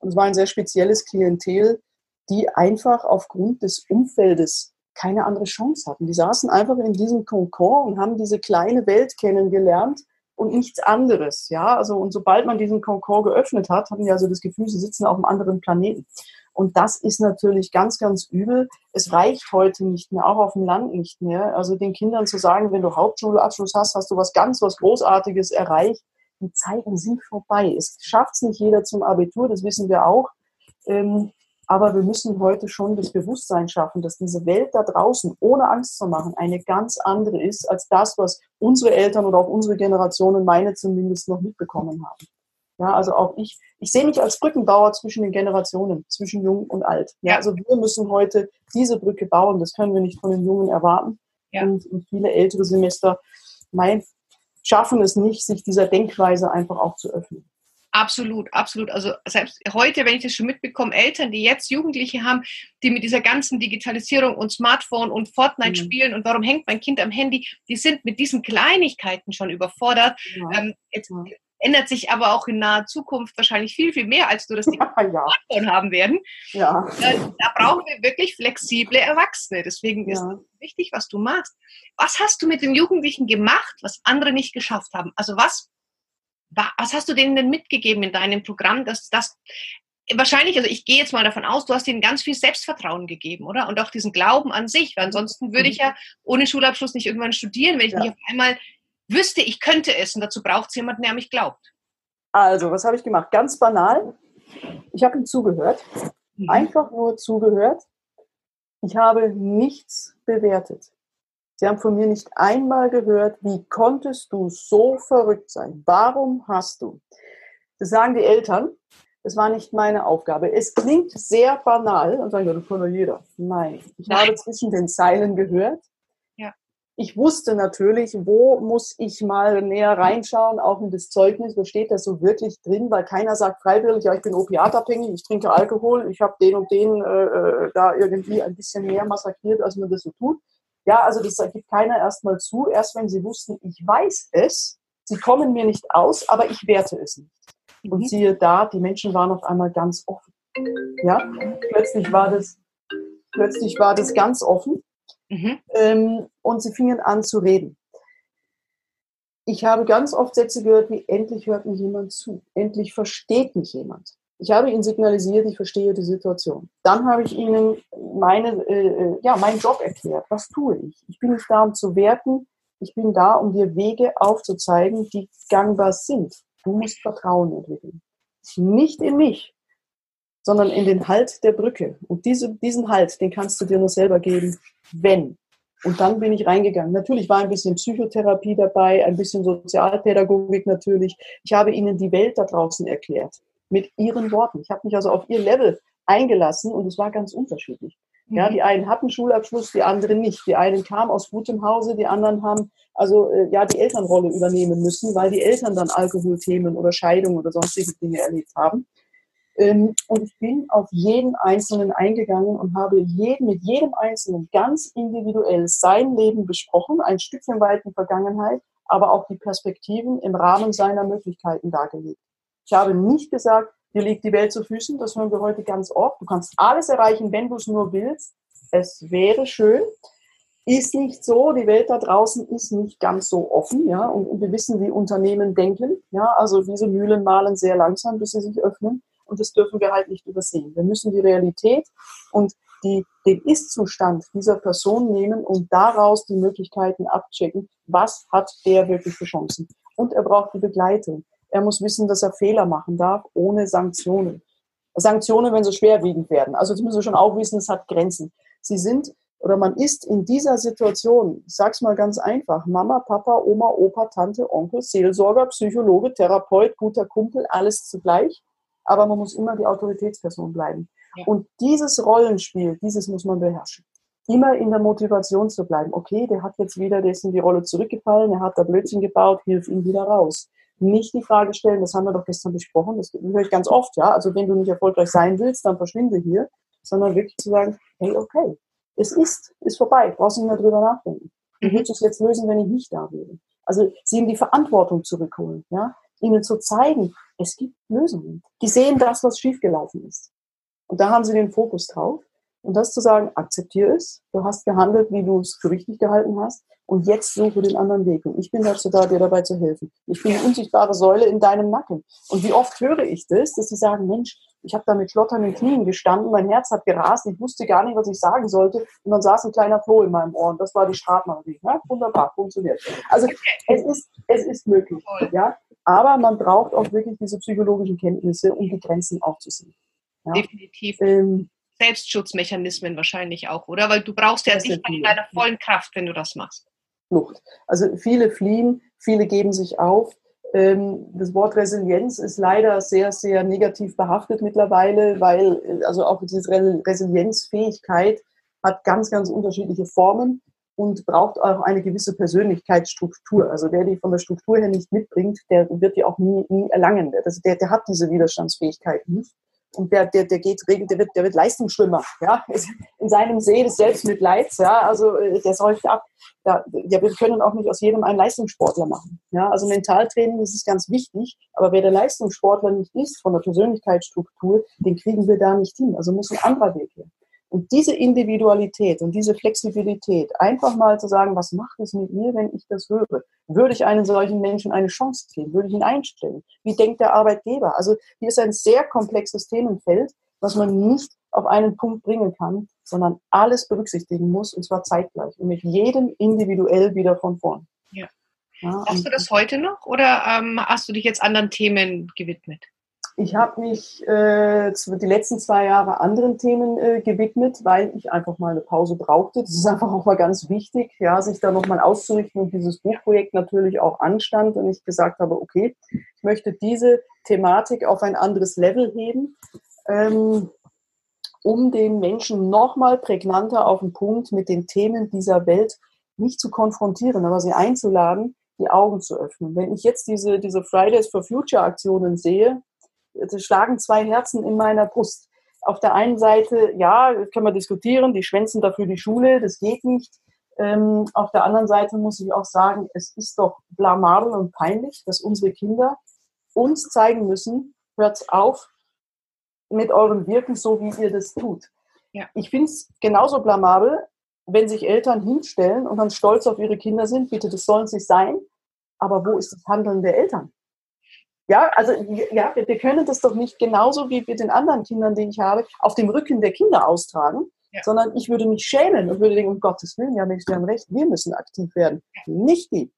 und es war ein sehr spezielles Klientel, die einfach aufgrund des Umfeldes keine andere Chance hatten. Die saßen einfach in diesem Konkord und haben diese kleine Welt kennengelernt und nichts anderes. Ja, also und sobald man diesen Konkord geöffnet hat, hatten die also das Gefühl, sie sitzen auf einem anderen Planeten. Und das ist natürlich ganz, ganz übel. Es reicht heute nicht mehr, auch auf dem Land nicht mehr. Also den Kindern zu sagen, wenn du Hauptschulabschluss hast, hast du was ganz, was Großartiges erreicht. Die Zeiten sind vorbei. Es schafft es nicht jeder zum Abitur, das wissen wir auch. Ähm, aber wir müssen heute schon das Bewusstsein schaffen, dass diese Welt da draußen ohne Angst zu machen eine ganz andere ist als das, was unsere Eltern oder auch unsere Generationen, meine zumindest, noch mitbekommen haben. Ja, also auch ich, ich sehe mich als Brückenbauer zwischen den Generationen, zwischen Jung und Alt. Ja, also wir müssen heute diese Brücke bauen. Das können wir nicht von den Jungen erwarten. Ja. Und, und viele ältere Semester, mein, schaffen es nicht, sich dieser Denkweise einfach auch zu öffnen. Absolut, absolut. Also selbst heute, wenn ich das schon mitbekomme, Eltern, die jetzt Jugendliche haben, die mit dieser ganzen Digitalisierung und Smartphone und Fortnite mhm. spielen und warum hängt mein Kind am Handy, die sind mit diesen Kleinigkeiten schon überfordert. Ja. Ähm, jetzt ja. ändert sich aber auch in naher Zukunft wahrscheinlich viel, viel mehr, als du das *laughs* ja, Smartphone haben werden. Ja. Da, da, brauchen wir wirklich flexible Erwachsene. Deswegen ist es wichtig, was du machst. Was hast du mit den Jugendlichen gemacht, was andere nicht geschafft haben? Also was was hast du denen denn mitgegeben in deinem Programm, dass das wahrscheinlich, also ich gehe jetzt mal davon aus, du hast ihnen ganz viel Selbstvertrauen gegeben, oder? Und auch diesen Glauben an sich, weil ansonsten würde ich ja ohne Schulabschluss nicht irgendwann studieren, wenn ich ja. nicht auf einmal wüsste, ich könnte es und dazu braucht es jemanden, der mich glaubt. Also, was habe ich gemacht? Ganz banal. Ich habe ihm zugehört, mhm. einfach nur zugehört. Ich habe nichts bewertet. Sie haben von mir nicht einmal gehört, wie konntest du so verrückt sein? Warum hast du? Das sagen die Eltern. Das war nicht meine Aufgabe. Es klingt sehr banal und sagen, ja, das kann doch jeder. Nein, ich Nein. habe zwischen den Zeilen gehört. Ja. Ich wusste natürlich, wo muss ich mal näher reinschauen, auch in das Zeugnis, wo steht das so wirklich drin, weil keiner sagt freiwillig, ja, ich bin opiatabhängig, ich trinke Alkohol, ich habe den und den äh, äh da irgendwie ein bisschen mehr massakriert, als man das so tut. Ja, also das gibt keiner erstmal zu, erst wenn sie wussten, ich weiß es, sie kommen mir nicht aus, aber ich werte es nicht. Und mhm. siehe da, die Menschen waren auf einmal ganz offen. Ja, plötzlich war das, plötzlich war das ganz offen. Mhm. Ähm, und sie fingen an zu reden. Ich habe ganz oft Sätze gehört wie, endlich hört mich jemand zu, endlich versteht mich jemand. Ich habe ihnen signalisiert, ich verstehe die Situation. Dann habe ich ihnen meine, äh, äh, ja, meinen Job erklärt. Was tue ich? Ich bin nicht da, um zu werten. Ich bin da, um dir Wege aufzuzeigen, die gangbar sind. Du musst Vertrauen entwickeln. Nicht in mich, sondern in den Halt der Brücke. Und diese, diesen Halt, den kannst du dir nur selber geben, wenn. Und dann bin ich reingegangen. Natürlich war ein bisschen Psychotherapie dabei, ein bisschen Sozialpädagogik natürlich. Ich habe ihnen die Welt da draußen erklärt mit ihren Worten. Ich habe mich also auf ihr Level eingelassen und es war ganz unterschiedlich. Ja, mhm. die einen hatten Schulabschluss, die anderen nicht. Die einen kamen aus gutem Hause, die anderen haben also äh, ja die Elternrolle übernehmen müssen, weil die Eltern dann Alkoholthemen oder Scheidung oder sonstige Dinge erlebt haben. Ähm, und ich bin auf jeden Einzelnen eingegangen und habe jeden, mit jedem Einzelnen ganz individuell sein Leben besprochen, ein Stückchen weit die Vergangenheit, aber auch die Perspektiven im Rahmen seiner Möglichkeiten dargelegt. Ich habe nicht gesagt, dir liegt die Welt zu Füßen, das hören wir heute ganz oft. Du kannst alles erreichen, wenn du es nur willst. Es wäre schön. Ist nicht so, die Welt da draußen ist nicht ganz so offen, ja, und, und wir wissen, wie Unternehmen denken, ja, also diese Mühlen malen sehr langsam, bis sie sich öffnen, und das dürfen wir halt nicht übersehen. Wir müssen die Realität und die, den Ist-Zustand dieser Person nehmen und daraus die Möglichkeiten abchecken, was hat der wirklich für Chancen. Und er braucht die Begleitung. Er muss wissen, dass er Fehler machen darf, ohne Sanktionen. Sanktionen, wenn sie schwerwiegend werden. Also das müssen Sie schon auch wissen, es hat Grenzen. Sie sind oder man ist in dieser Situation, ich sag's mal ganz einfach, Mama, Papa, Oma, Opa, Tante, Onkel, Seelsorger, Psychologe, Therapeut, guter Kumpel, alles zugleich. Aber man muss immer die Autoritätsperson bleiben. Ja. Und dieses Rollenspiel, dieses muss man beherrschen. Immer in der Motivation zu bleiben. Okay, der hat jetzt wieder, der ist in die Rolle zurückgefallen, er hat da Blödsinn gebaut, hilf ihm wieder raus nicht die Frage stellen, das haben wir doch gestern besprochen, das höre ich ganz oft, ja. Also wenn du nicht erfolgreich sein willst, dann verschwinde hier, sondern wirklich zu sagen, hey, okay, es ist, ist vorbei, brauchst nicht mehr drüber nachdenken. Wie würdest du es jetzt lösen, wenn ich nicht da wäre? Also sie in die Verantwortung zurückholen, ja, ihnen zu zeigen, es gibt Lösungen. Die sehen das, was schiefgelaufen ist. Und da haben sie den Fokus drauf. Und das zu sagen, akzeptiere es, du hast gehandelt, wie du es für richtig gehalten hast, und jetzt suche den anderen Weg. Und ich bin dazu da, dir dabei zu helfen. Ich bin eine unsichtbare Säule in deinem Nacken. Und wie oft höre ich das, dass sie sagen, Mensch, ich habe da mit schlotternden Knien gestanden, mein Herz hat gerast, ich wusste gar nicht, was ich sagen sollte. Und dann saß ein kleiner Floh in meinem Ohr und das war die Stratmarie. Ja, wunderbar, funktioniert. Also es ist, es ist möglich. Ja? Aber man braucht auch wirklich diese psychologischen Kenntnisse, um die Grenzen aufzusehen. Ja? Definitiv. Ähm, Selbstschutzmechanismen wahrscheinlich auch, oder? Weil du brauchst ja dich in deiner vollen Kraft, wenn du das machst. Flucht. Also viele fliehen, viele geben sich auf. Ähm, das Wort Resilienz ist leider sehr, sehr negativ behaftet mittlerweile, weil also auch diese Resilienzfähigkeit hat ganz, ganz unterschiedliche Formen. und braucht auch eine gewisse Persönlichkeitsstruktur. Also wer die von der Struktur her nicht mitbringt, der wird die auch nie, nie erlangen. Also der, der hat diese Widerstandsfähigkeit nicht. Und der, der, der geht regel, der wird, der wird Leistungsschwimmer, ja, in seinem See des Selbstmitleids, ja, also äh, der säuft ab. Ja, ja, wir können auch nicht aus jedem einen Leistungssportler machen. Ja, also Mentaltraining ist ganz wichtig, aber wer der Leistungssportler nicht ist, von der Persönlichkeitsstruktur, den kriegen wir da nicht hin. Also muss ein anderer Weg her. Und diese Individualität und diese Flexibilität, einfach mal zu sagen, was macht es mit mir, wenn ich das höre? Würde ich einem solchen Menschen eine Chance geben? Würde ich ihn einstellen? Wie denkt der Arbeitgeber? Also hier ist ein sehr komplexes Themenfeld, was man nicht auf einen Punkt bringen kann, sondern alles berücksichtigen muss, und zwar zeitgleich und mit jedem individuell wieder von vorn. Ja. ja Hast du das heute noch oder ähm, hast du dich jetzt anderen Themen gewidmet? Ich habe mich äh, die letzten zwei Jahre anderen Themen äh, gewidmet, weil ich einfach mal eine Pause brauchte. Das ist einfach auch mal ganz wichtig, ja, sich da nochmal auszurichten und dieses Buchprojekt natürlich auch anstand und ich gesagt habe, okay, ich möchte diese Thematik auf ein anderes Level heben, ähm, um den Menschen nochmal prägnanter auf den Punkt mit den Themen dieser Welt nicht zu konfrontieren, aber sie einzuladen, die Augen zu öffnen. Wenn ich jetzt diese, diese Fridays for Future Aktionen sehe, schlagen zwei Herzen in meiner Brust. Auf der einen Seite, ja, können wir diskutieren, die schwänzen dafür die Schule, das geht nicht. Ähm, auf der anderen Seite muss ich auch sagen, es ist doch blamabel und peinlich, dass unsere Kinder uns zeigen müssen, hört auf mit eurem Wirken so, wie ihr das tut. Ja. Ich finde es genauso blamabel, wenn sich Eltern hinstellen und dann stolz auf ihre Kinder sind. Bitte, das sollen sie sein. Aber wo ist das Handeln der Eltern? Ja, also ja, wir, wir können das doch nicht genauso wie mit den anderen Kindern, die ich habe, auf dem Rücken der Kinder austragen, ja. sondern ich würde mich schämen und würde denken, um Gottes Willen, ja Mensch, wir haben recht, wir müssen aktiv werden, nicht die.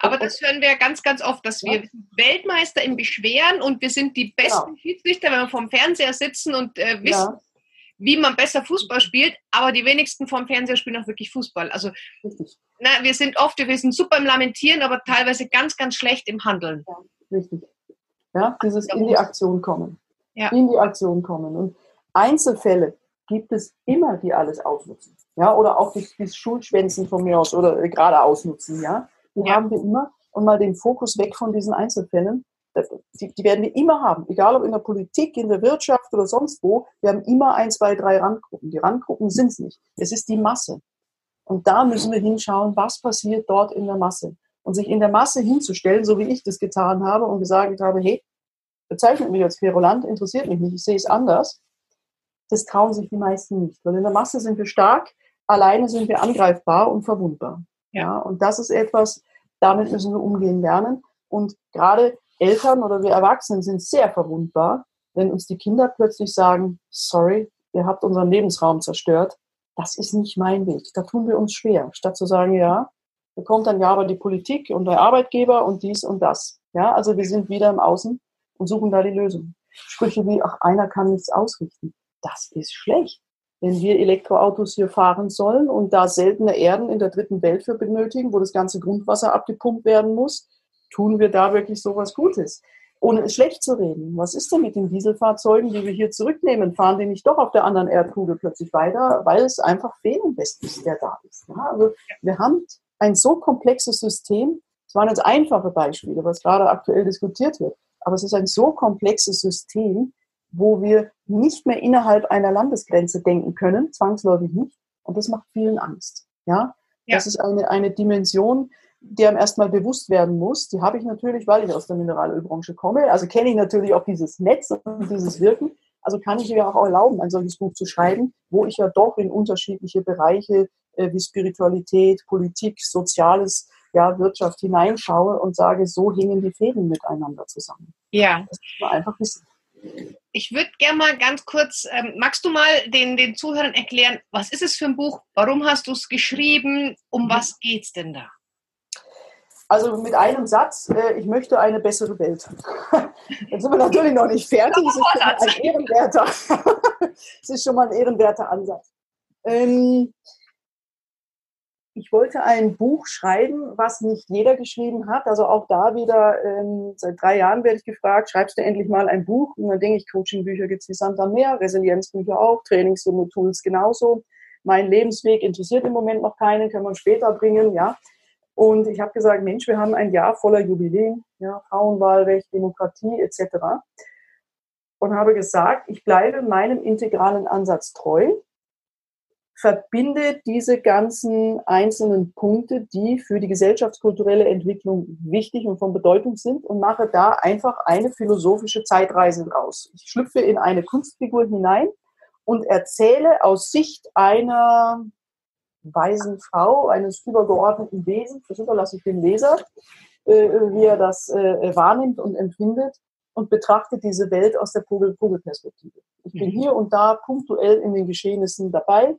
Aber das hören wir ganz, ganz oft, dass wir ja. Weltmeister im Beschweren und wir sind die besten genau. Schiedsrichter, wenn wir vorm Fernseher sitzen und äh, wissen, ja. wie man besser Fußball spielt, aber die wenigsten vorm Fernseher spielen auch wirklich Fußball. Also na, wir sind oft, wir sind super im Lamentieren, aber teilweise ganz, ganz schlecht im Handeln. Ja, richtig. Ja, dieses in die Aktion kommen. Ja. In die Aktion kommen. Und Einzelfälle gibt es immer, die alles ausnutzen. Ja, oder auch die, die Schulschwänzen von mir aus oder äh, gerade ausnutzen. Ja, die ja. haben wir immer. Und mal den Fokus weg von diesen Einzelfällen. Die, die, werden wir immer haben, egal ob in der Politik, in der Wirtschaft oder sonst wo. Wir haben immer ein, zwei, drei Randgruppen. Die Randgruppen sind es nicht. Es ist die Masse. Und da müssen wir hinschauen, was passiert dort in der Masse und sich in der Masse hinzustellen, so wie ich das getan habe und gesagt habe, hey, bezeichnet mich als Querulant, interessiert mich nicht, ich sehe es anders, das trauen sich die meisten nicht. Weil in der Masse sind wir stark, alleine sind wir angreifbar und verwundbar. Ja, und das ist etwas, damit müssen wir umgehen lernen. Und gerade Eltern oder wir Erwachsenen sind sehr verwundbar, wenn uns die Kinder plötzlich sagen, sorry, ihr habt unseren Lebensraum zerstört. Das ist nicht mein Weg. Da tun wir uns schwer. Statt zu sagen, ja, da kommt dann ja aber die Politik und der Arbeitgeber und dies und das. Ja, also wir sind wieder im Außen und suchen da die Lösung. Sprüche wie, ach, einer kann nichts ausrichten. Das ist schlecht. Wenn wir Elektroautos hier fahren sollen und da seltene Erden in der dritten Welt für benötigen, wo das ganze Grundwasser abgepumpt werden muss, tun wir da wirklich sowas Gutes. Ohne es schlecht zu reden. Was ist denn mit den Dieselfahrzeugen, die wir hier zurücknehmen? Fahren die nicht doch auf der anderen Erdkugel plötzlich weiter, weil es einfach Fehlinvest ist, der da ist? Ja, also wir haben ein so komplexes System, es waren jetzt einfache Beispiele, was gerade aktuell diskutiert wird, aber es ist ein so komplexes System, wo wir nicht mehr innerhalb einer Landesgrenze denken können, zwangsläufig nicht. Und das macht vielen Angst. Ja, ja. das ist eine, eine Dimension, die einem erstmal bewusst werden muss. Die habe ich natürlich, weil ich aus der Mineralölbranche komme. Also kenne ich natürlich auch dieses Netz und dieses Wirken. Also kann ich mir auch erlauben, ein solches Buch zu schreiben, wo ich ja doch in unterschiedliche Bereiche äh, wie Spiritualität, Politik, Soziales, ja, Wirtschaft hineinschaue und sage, so hingen die Fäden miteinander zusammen. Ja. Das muss man einfach wissen. Ich würde gerne mal ganz kurz, ähm, magst du mal den, den Zuhörern erklären, was ist es für ein Buch? Warum hast du es geschrieben? Um mhm. was geht es denn da? Also mit einem Satz, äh, ich möchte eine bessere Welt. *laughs* Jetzt sind wir natürlich noch nicht fertig. Es ist schon mal ein ehrenwerter, *laughs* es ist schon mal ein ehrenwerter Ansatz. Ähm, ich wollte ein Buch schreiben, was nicht jeder geschrieben hat. Also auch da wieder, ähm, seit drei Jahren werde ich gefragt, schreibst du endlich mal ein Buch? Und dann denke ich, Coaching-Bücher gibt es wie Sand am Meer, Resilienzbücher auch, Trainings- und Tools genauso. mein Lebensweg interessiert im Moment noch keinen, können wir später bringen, ja. Und ich habe gesagt, Mensch, wir haben ein Jahr voller Jubiläen, ja, Frauenwahlrecht, Demokratie etc. Und habe gesagt, ich bleibe meinem integralen Ansatz treu verbinde diese ganzen einzelnen Punkte, die für die gesellschaftskulturelle Entwicklung wichtig und von Bedeutung sind und mache da einfach eine philosophische Zeitreise draus. Ich schlüpfe in eine Kunstfigur hinein und erzähle aus Sicht einer weisen Frau, eines übergeordneten Wesens, das überlasse ich dem Leser, äh, wie er das äh, wahrnimmt und empfindet und betrachte diese Welt aus der Vogelperspektive. Ich bin mhm. hier und da punktuell in den Geschehnissen dabei,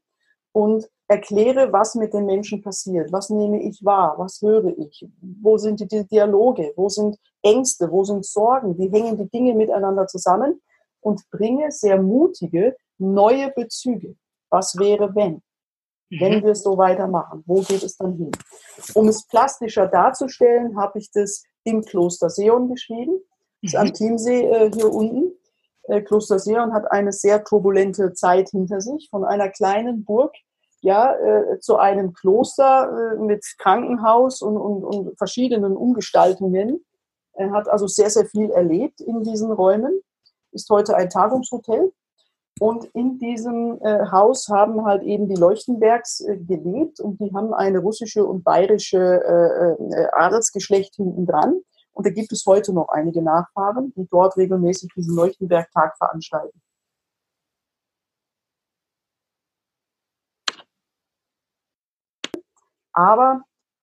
und erkläre, was mit den Menschen passiert. Was nehme ich wahr? Was höre ich? Wo sind die Dialoge? Wo sind Ängste? Wo sind Sorgen? Wie hängen die Dinge miteinander zusammen? Und bringe sehr mutige, neue Bezüge. Was wäre, wenn? Wenn mhm. wir es so weitermachen, wo geht es dann hin? Um es plastischer darzustellen, habe ich das im Kloster Seon geschrieben. Das ist am mhm. Chiemsee äh, hier unten. Äh, Kloster Seon hat eine sehr turbulente Zeit hinter sich, von einer kleinen Burg ja, äh, zu einem Kloster äh, mit Krankenhaus und, und, und verschiedenen Umgestaltungen. Er hat also sehr, sehr viel erlebt in diesen Räumen, ist heute ein Tagungshotel. Und in diesem äh, Haus haben halt eben die Leuchtenbergs äh, gelebt und die haben eine russische und bayerische äh, äh, Adelsgeschlecht hinten dran. Und da gibt es heute noch einige Nachfahren, die dort regelmäßig diesen Leuchtenberg-Tag veranstalten. Aber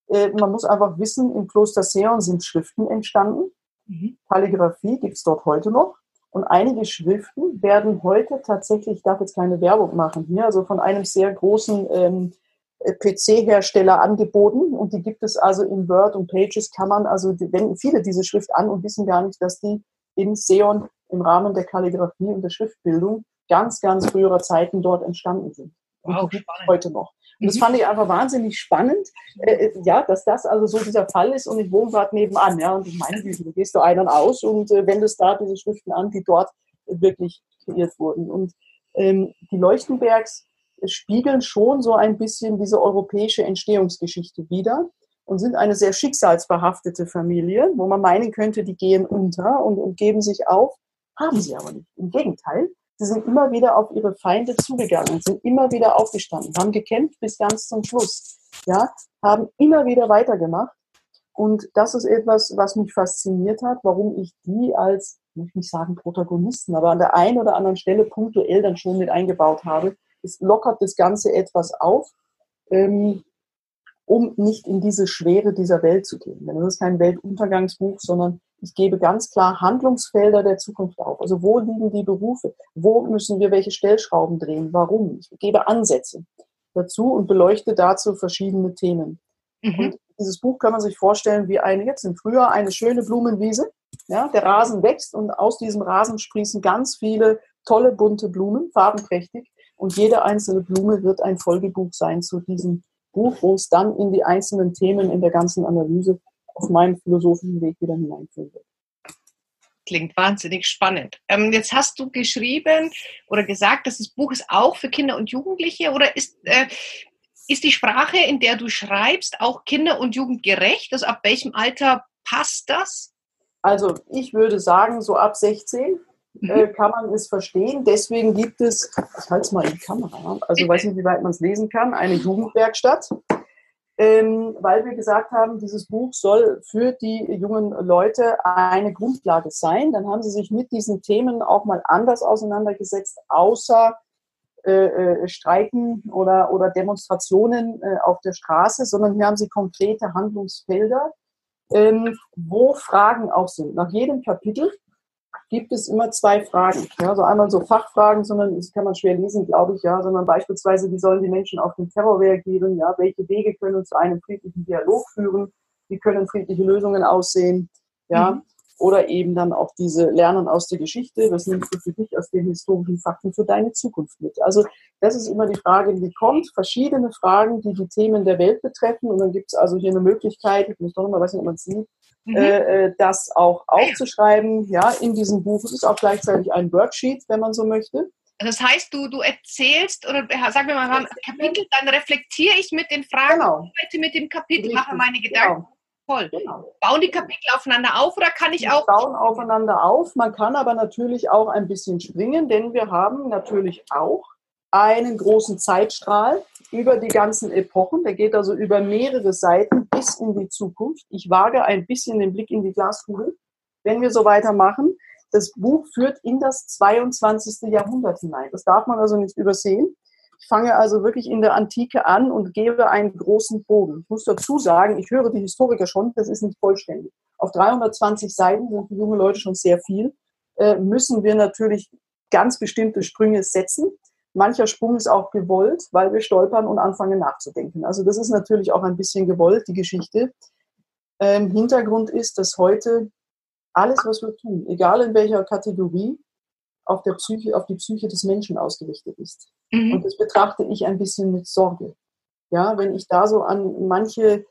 äh, man muss einfach wissen, im Kloster Seon sind Schriften entstanden. Mhm. Kalligraphie gibt es dort heute noch. Und einige Schriften werden heute tatsächlich, ich darf jetzt keine Werbung machen hier, also von einem sehr großen ähm, äh, PC-Hersteller angeboten und die gibt es also in Word und Pages kann man, also die wenden viele diese Schrift an und wissen gar nicht, dass die in Seon im Rahmen der Kalligraphie und der Schriftbildung ganz, ganz früherer Zeiten dort entstanden sind. Und wow, heute noch. Und das mhm. fand ich einfach wahnsinnig spannend, äh, äh, ja, dass das also so dieser Fall ist und ich wohne gerade nebenan, ja, und ich meine, du gehst du einen aus und äh, wendest da diese Schriften an, die dort wirklich kreiert wurden. Und ähm, die Leuchtenbergs spiegeln schon so ein bisschen diese europäische Entstehungsgeschichte wider und sind eine sehr schicksalsbehaftete Familie, wo man meinen könnte, die gehen unter und, und geben sich auf, haben sie aber nicht. Im Gegenteil, sie sind immer wieder auf ihre Feinde zugegangen, sind immer wieder aufgestanden, haben gekämpft bis ganz zum Schluss, ja, haben immer wieder weitergemacht. Und das ist etwas, was mich fasziniert hat, warum ich die als, ich möchte nicht sagen Protagonisten, aber an der einen oder anderen Stelle punktuell dann schon mit eingebaut habe, es lockert das Ganze etwas auf, ähm, um nicht in diese Schwere dieser Welt zu gehen. Denn das ist kein Weltuntergangsbuch, sondern ich gebe ganz klar Handlungsfelder der Zukunft auf. Also wo liegen die Berufe? Wo müssen wir welche Stellschrauben drehen? Warum? Ich gebe Ansätze dazu und beleuchte dazu verschiedene Themen. Mhm. Und dieses Buch kann man sich vorstellen wie eine, jetzt im Frühjahr, eine schöne Blumenwiese. Ja, der Rasen wächst und aus diesem Rasen sprießen ganz viele tolle bunte Blumen, farbenprächtig. Und jede einzelne Blume wird ein Folgebuch sein zu diesem Buch, wo es dann in die einzelnen Themen in der ganzen Analyse auf meinem philosophischen Weg wieder hineinführen wird. Klingt wahnsinnig spannend. Ähm, jetzt hast du geschrieben oder gesagt, dass das Buch ist auch für Kinder und Jugendliche oder ist, äh, ist die Sprache, in der du schreibst, auch Kinder- und Jugendgerecht? Also ab welchem Alter passt das? Also ich würde sagen, so ab 16 äh, mhm. kann man es verstehen. Deswegen gibt es, ich halte es mal in die Kamera, also weiß nicht, wie weit man es lesen kann, eine Jugendwerkstatt. Ähm, weil wir gesagt haben, dieses Buch soll für die jungen Leute eine Grundlage sein. Dann haben sie sich mit diesen Themen auch mal anders auseinandergesetzt, außer äh, äh, Streiken oder, oder Demonstrationen äh, auf der Straße, sondern hier haben sie konkrete Handlungsfelder, ähm, wo Fragen auch sind. Nach jedem Kapitel gibt es immer zwei Fragen. Ja, also einmal so Fachfragen, sondern das kann man schwer lesen, glaube ich, ja, sondern beispielsweise, wie sollen die Menschen auf den Terror reagieren? Ja, welche Wege können zu einem friedlichen Dialog führen? Wie können friedliche Lösungen aussehen? Ja, mhm. oder eben dann auch diese Lernen aus der Geschichte. Was nimmst du für dich aus den historischen Fakten für deine Zukunft mit? Also, das ist immer die Frage, die kommt. Verschiedene Fragen, die die Themen der Welt betreffen. Und dann gibt es also hier eine Möglichkeit, ich muss doch mal, weiß nicht, ob man es sieht, mhm. äh, das auch aufzuschreiben, ja, in diesem Buch. Es ist auch gleichzeitig ein Worksheet, wenn man so möchte. Das heißt, du, du erzählst oder sagen wir mal, wir haben Kapitel, dann reflektiere ich mit den Fragen, Genau. arbeite mit dem Kapitel, mache meine Gedanken. Genau. Toll. genau. Bauen die Kapitel aufeinander auf oder kann ich Die auch bauen aufeinander auf. Man kann aber natürlich auch ein bisschen springen, denn wir haben natürlich auch einen großen Zeitstrahl über die ganzen Epochen. Der geht also über mehrere Seiten bis in die Zukunft. Ich wage ein bisschen den Blick in die Glaskugel. Wenn wir so weitermachen, das Buch führt in das 22. Jahrhundert hinein. Das darf man also nicht übersehen. Ich fange also wirklich in der Antike an und gebe einen großen Bogen. Ich muss dazu sagen, ich höre die Historiker schon, das ist nicht vollständig. Auf 320 Seiten sind junge Leute schon sehr viel. Äh, müssen wir natürlich ganz bestimmte Sprünge setzen. Mancher Sprung ist auch gewollt, weil wir stolpern und anfangen nachzudenken. Also das ist natürlich auch ein bisschen gewollt, die Geschichte. Ähm, Hintergrund ist, dass heute alles, was wir tun, egal in welcher Kategorie, auf, der Psyche, auf die Psyche des Menschen ausgerichtet ist. Mhm. Und das betrachte ich ein bisschen mit Sorge. Ja, wenn ich da so an manche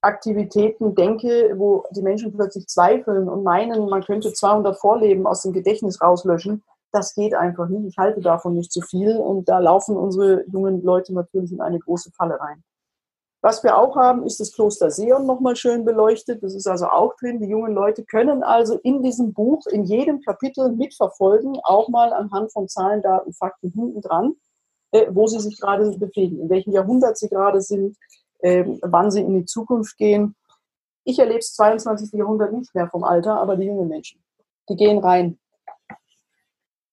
Aktivitäten denke, wo die Menschen plötzlich zweifeln und meinen, man könnte 200 Vorleben aus dem Gedächtnis rauslöschen, das geht einfach nicht. Ich halte davon nicht zu viel und da laufen unsere jungen Leute natürlich in eine große Falle rein. Was wir auch haben, ist das Kloster Seon nochmal schön beleuchtet. Das ist also auch drin. Die jungen Leute können also in diesem Buch, in jedem Kapitel mitverfolgen, auch mal anhand von Zahlen, Daten, Fakten hinten dran, äh, wo sie sich gerade befinden, in welchem Jahrhundert sie gerade sind, äh, wann sie in die Zukunft gehen. Ich erlebe das 22. Jahrhundert nicht mehr vom Alter, aber die jungen Menschen, die gehen rein.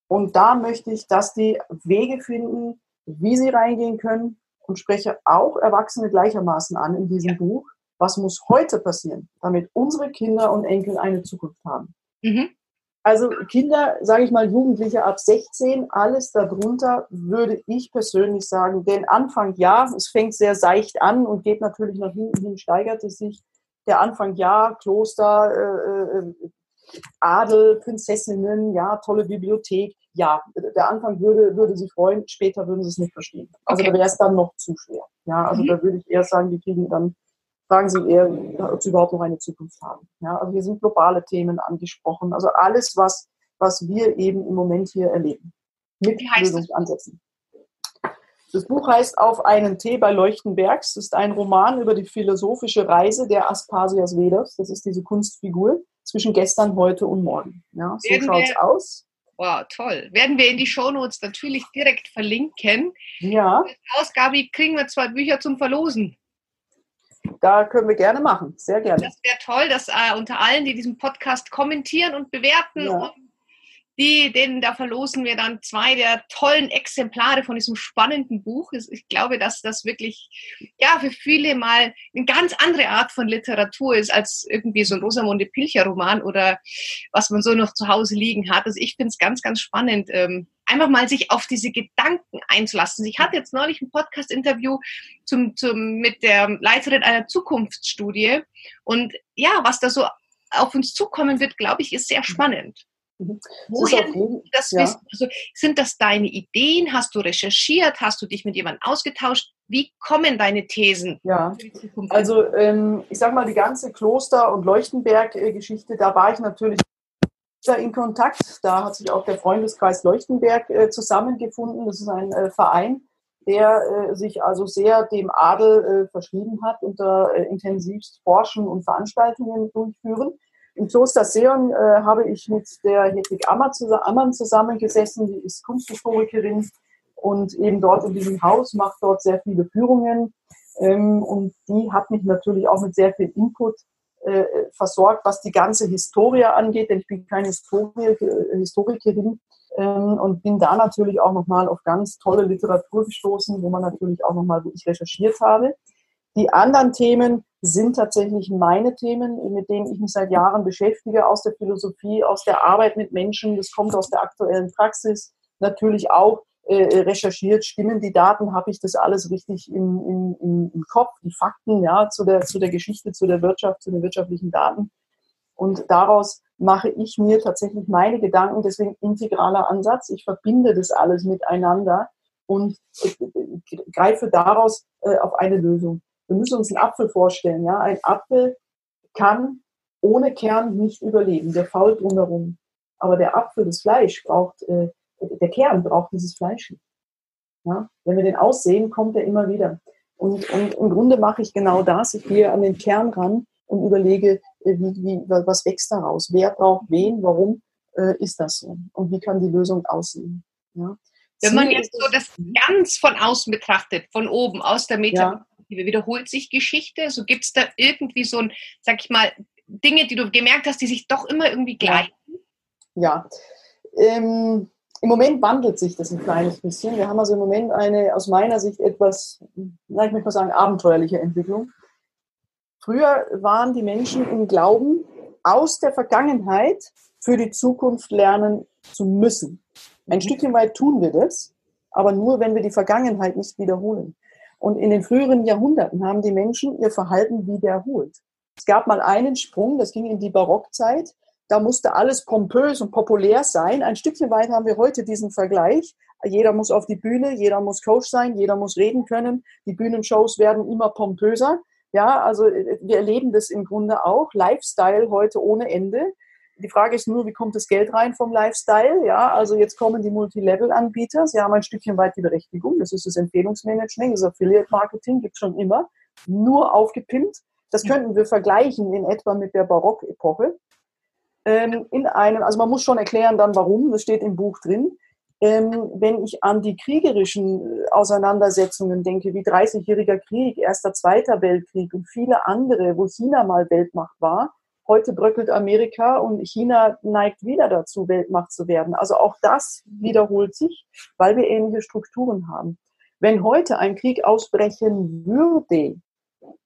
Und da möchte ich, dass die Wege finden, wie sie reingehen können und spreche auch Erwachsene gleichermaßen an in diesem Ja. Buch. Was muss heute passieren, damit unsere Kinder und Enkel eine Zukunft haben? Mhm. Also Kinder, sage ich mal, Jugendliche ab 16, alles darunter würde ich persönlich sagen, den Anfang ja, es fängt sehr seicht an und geht natürlich nach hinten hin, steigert es sich. Der Anfang ja, Kloster, äh, äh, Adel, Prinzessinnen, ja, tolle Bibliothek, ja, der Anfang würde, würde sie freuen, später würden sie es nicht verstehen. Also Okay. da wäre es dann noch zu schwer. Ja, also Mhm. da würde ich eher sagen, die kriegen dann, fragen sie eher, ob sie überhaupt noch eine Zukunft haben. Ja, also hier sind globale Themen angesprochen. Also alles, was, was wir eben im Moment hier erleben. Mit? Lösungsansätzen. Das Buch heißt Auf einen Tee bei Leuchtenbergs. Das ist ein Roman über die philosophische Reise der Aspasias Vedas. Das ist diese Kunstfigur zwischen gestern, heute und morgen. Ja, so schaut's wir- aus. Wow, toll. Werden wir in die Shownotes natürlich direkt verlinken. Ja, Ausgabe kriegen wir zwei Bücher zum Verlosen. da können wir gerne machen. Sehr gerne. Das wäre toll, dass äh, unter allen, die diesen Podcast kommentieren und bewerten, Ja. und die, denen da verlosen wir dann zwei der tollen Exemplare von diesem spannenden Buch. Ich glaube, dass das wirklich ja für viele mal eine ganz andere Art von Literatur ist als irgendwie so ein Rosamunde Pilcher Roman oder was man so noch zu Hause liegen hat. Also ich finde es ganz, ganz spannend, ähm, einfach mal sich auf diese Gedanken einzulassen. Ich hatte jetzt neulich ein Podcast-Interview zum, zum, mit der Leiterin einer Zukunftsstudie und ja, was da so auf uns zukommen wird, glaube ich, ist sehr spannend. Mhm. Woher jeden, das ja. Wissen? Also, sind das deine Ideen? Hast du recherchiert? Hast du dich mit jemandem ausgetauscht? Wie kommen deine Thesen ja. Also ähm, ich sag mal, die ganze Kloster- und Leuchtenberg-Geschichte, da war ich natürlich in Kontakt. Da hat sich auch der Freundeskreis Leuchtenberg äh, zusammengefunden. Das ist ein äh, Verein, der äh, sich also sehr dem Adel äh, verschrieben hat und da äh, intensivst forschen und Veranstaltungen durchführen. Im Kloster Seon äh, habe ich mit der Hedwig Ammer zusammen, Ammann zusammengesessen, die ist Kunsthistorikerin und eben dort in diesem Haus macht dort sehr viele Führungen. Ähm, und die hat mich natürlich auch mit sehr viel Input äh, versorgt, was die ganze Historie angeht, denn ich bin keine Historie, äh, Historikerin ähm, und bin da natürlich auch nochmal auf ganz tolle Literatur gestoßen, wo man natürlich auch nochmal wirklich recherchiert habe. Die anderen Themen sind tatsächlich meine Themen, mit denen ich mich seit Jahren beschäftige, aus der Philosophie, aus der Arbeit mit Menschen. Das kommt aus der aktuellen Praxis. Natürlich auch äh, recherchiert, stimmen die Daten, habe ich das alles richtig im, im, im, Kopf, die Fakten, ja, zu der, zu der Geschichte, zu der Wirtschaft, zu den wirtschaftlichen Daten. Und daraus mache ich mir tatsächlich meine Gedanken, deswegen integraler Ansatz. Ich verbinde das alles miteinander und äh, greife daraus äh, auf eine Lösung. Wir müssen uns einen Apfel vorstellen. Ja? Ein Apfel kann ohne Kern nicht überleben. Der fault drumherum. Aber der Apfel, das Fleisch, braucht, äh, der Kern braucht dieses Fleisch. Ja? Wenn wir den aussehen, kommt er immer wieder. Und, und im Grunde mache ich genau das. Ich gehe an den Kern ran und überlege, äh, wie, wie, was wächst daraus? Wer braucht wen? Warum äh, ist das so? Und wie kann die Lösung aussehen? Ja? Wenn man jetzt so das ganz von außen betrachtet, von oben, aus der Meta, ja. Wiederholt sich Geschichte? So gibt es da irgendwie so ein, sag ich mal, Dinge, die du gemerkt hast, die sich doch immer irgendwie gleichen? Ja. Ähm, Im Moment wandelt sich das ein kleines bisschen. Wir haben also im Moment eine aus meiner Sicht etwas, na, ich möchte mal sagen, abenteuerliche Entwicklung. Früher waren die Menschen im Glauben, aus der Vergangenheit für die Zukunft lernen zu müssen. Ein Stückchen weit tun wir das, aber nur, wenn wir die Vergangenheit nicht wiederholen. Und in den früheren Jahrhunderten haben die Menschen ihr Verhalten wiederholt. Es gab mal einen Sprung, das ging in die Barockzeit. Da musste alles pompös und populär sein. Ein Stückchen weit haben wir heute diesen Vergleich. Jeder muss auf die Bühne, jeder muss Coach sein, jeder muss reden können. Die Bühnenshows werden immer pompöser. Ja, also äh, wir erleben das im Grunde auch. Lifestyle heute ohne Ende. Die Frage ist nur, wie kommt das Geld rein vom Lifestyle? Ja, also jetzt kommen die Multilevel-Anbieter. Sie haben ein Stückchen weit die Berechtigung. Das ist das Empfehlungsmanagement, das Affiliate-Marketing, gibt es schon immer. Nur aufgepimpt. Das könnten wir vergleichen in etwa mit der Barock-Epoche. Ähm, in einem, also man muss schon erklären dann, warum. Das steht im Buch drin. Ähm, wenn ich an die kriegerischen äh, Auseinandersetzungen denke, wie 30-jähriger Krieg, Erster, Zweiter Weltkrieg und viele andere, wo China mal Weltmacht war, heute bröckelt Amerika und China neigt wieder dazu, Weltmacht zu werden. Also auch das wiederholt sich, weil wir ähnliche Strukturen haben. Wenn heute ein Krieg ausbrechen würde,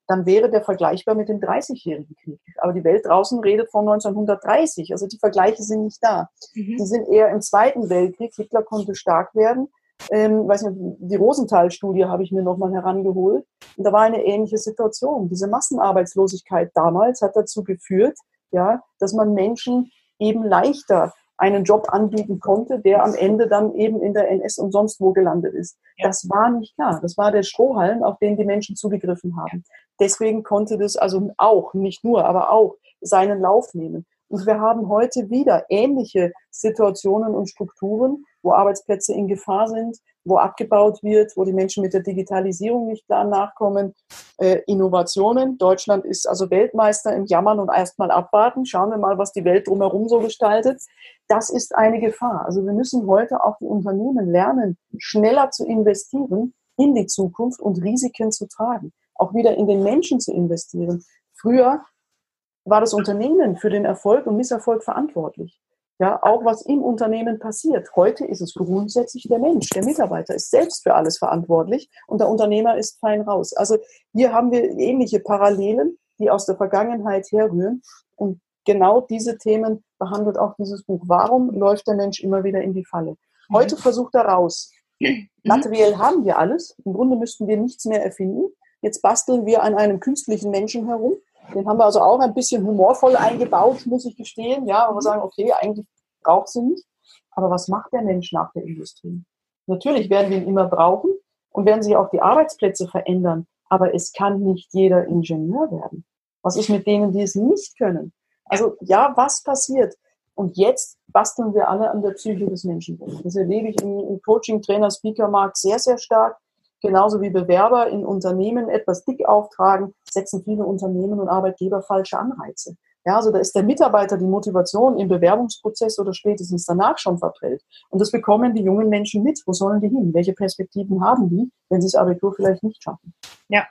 dann wäre der vergleichbar mit dem 30-jährigen Krieg. Aber die Welt draußen redet von 1930. Also die Vergleiche sind nicht da. Mhm. Die sind eher im Zweiten Weltkrieg. Hitler konnte stark werden. Ähm, weiß nicht, die Rosenthal-Studie habe ich mir nochmal herangeholt. Und da war eine ähnliche Situation. Diese Massenarbeitslosigkeit damals hat dazu geführt, ja, dass man Menschen eben leichter einen Job anbieten konnte, der am Ende dann eben in der NS und sonst wo gelandet ist. Ja. Das war nicht klar. Das war der Strohhalm, auf den die Menschen zugegriffen haben. Deswegen konnte das also auch, nicht nur, aber auch seinen Lauf nehmen. Und wir haben heute wieder ähnliche Situationen und Strukturen, wo Arbeitsplätze in Gefahr sind, wo abgebaut wird, wo die Menschen mit der Digitalisierung nicht klar nachkommen. Äh, Innovationen. Deutschland ist also Weltmeister im Jammern und erstmal abwarten. Schauen wir mal, was die Welt drumherum so gestaltet. Das ist eine Gefahr. Also wir müssen heute auch die Unternehmen lernen, schneller zu investieren in die Zukunft und Risiken zu tragen. Auch wieder in den Menschen zu investieren. Früher war das Unternehmen für den Erfolg und Misserfolg verantwortlich. Ja, auch was im Unternehmen passiert. Heute ist es grundsätzlich der Mensch. Der Mitarbeiter ist selbst für alles verantwortlich und der Unternehmer ist fein raus. Also hier haben wir ähnliche Parallelen, die aus der Vergangenheit herrühren. Und genau diese Themen behandelt auch dieses Buch. Warum läuft der Mensch immer wieder in die Falle? Heute versucht er raus. Materiell haben wir alles. Im Grunde müssten wir nichts mehr erfinden. Jetzt basteln wir an einem künstlichen Menschen herum den haben wir also auch ein bisschen humorvoll eingebaut, muss ich gestehen. Ja, aber wir sagen, okay, eigentlich braucht sie nicht. Aber was macht der Mensch nach der Industrie? Natürlich werden wir ihn immer brauchen und werden sich auch die Arbeitsplätze verändern. Aber es kann nicht jeder Ingenieur werden. Was ist mit denen, die es nicht können? Also ja, was passiert? Und jetzt basteln wir alle an der Psyche des Menschen. Das erlebe ich im, im Coaching, Trainer, Speaker-Markt sehr, sehr stark genauso wie Bewerber in Unternehmen etwas dick auftragen, setzen viele Unternehmen und Arbeitgeber falsche Anreize. Ja, also da ist der Mitarbeiter die Motivation im Bewerbungsprozess oder spätestens danach schon verprellt. Und das bekommen die jungen Menschen mit. Wo sollen die hin? Welche Perspektiven haben die, wenn sie das Abitur vielleicht nicht schaffen? Ja,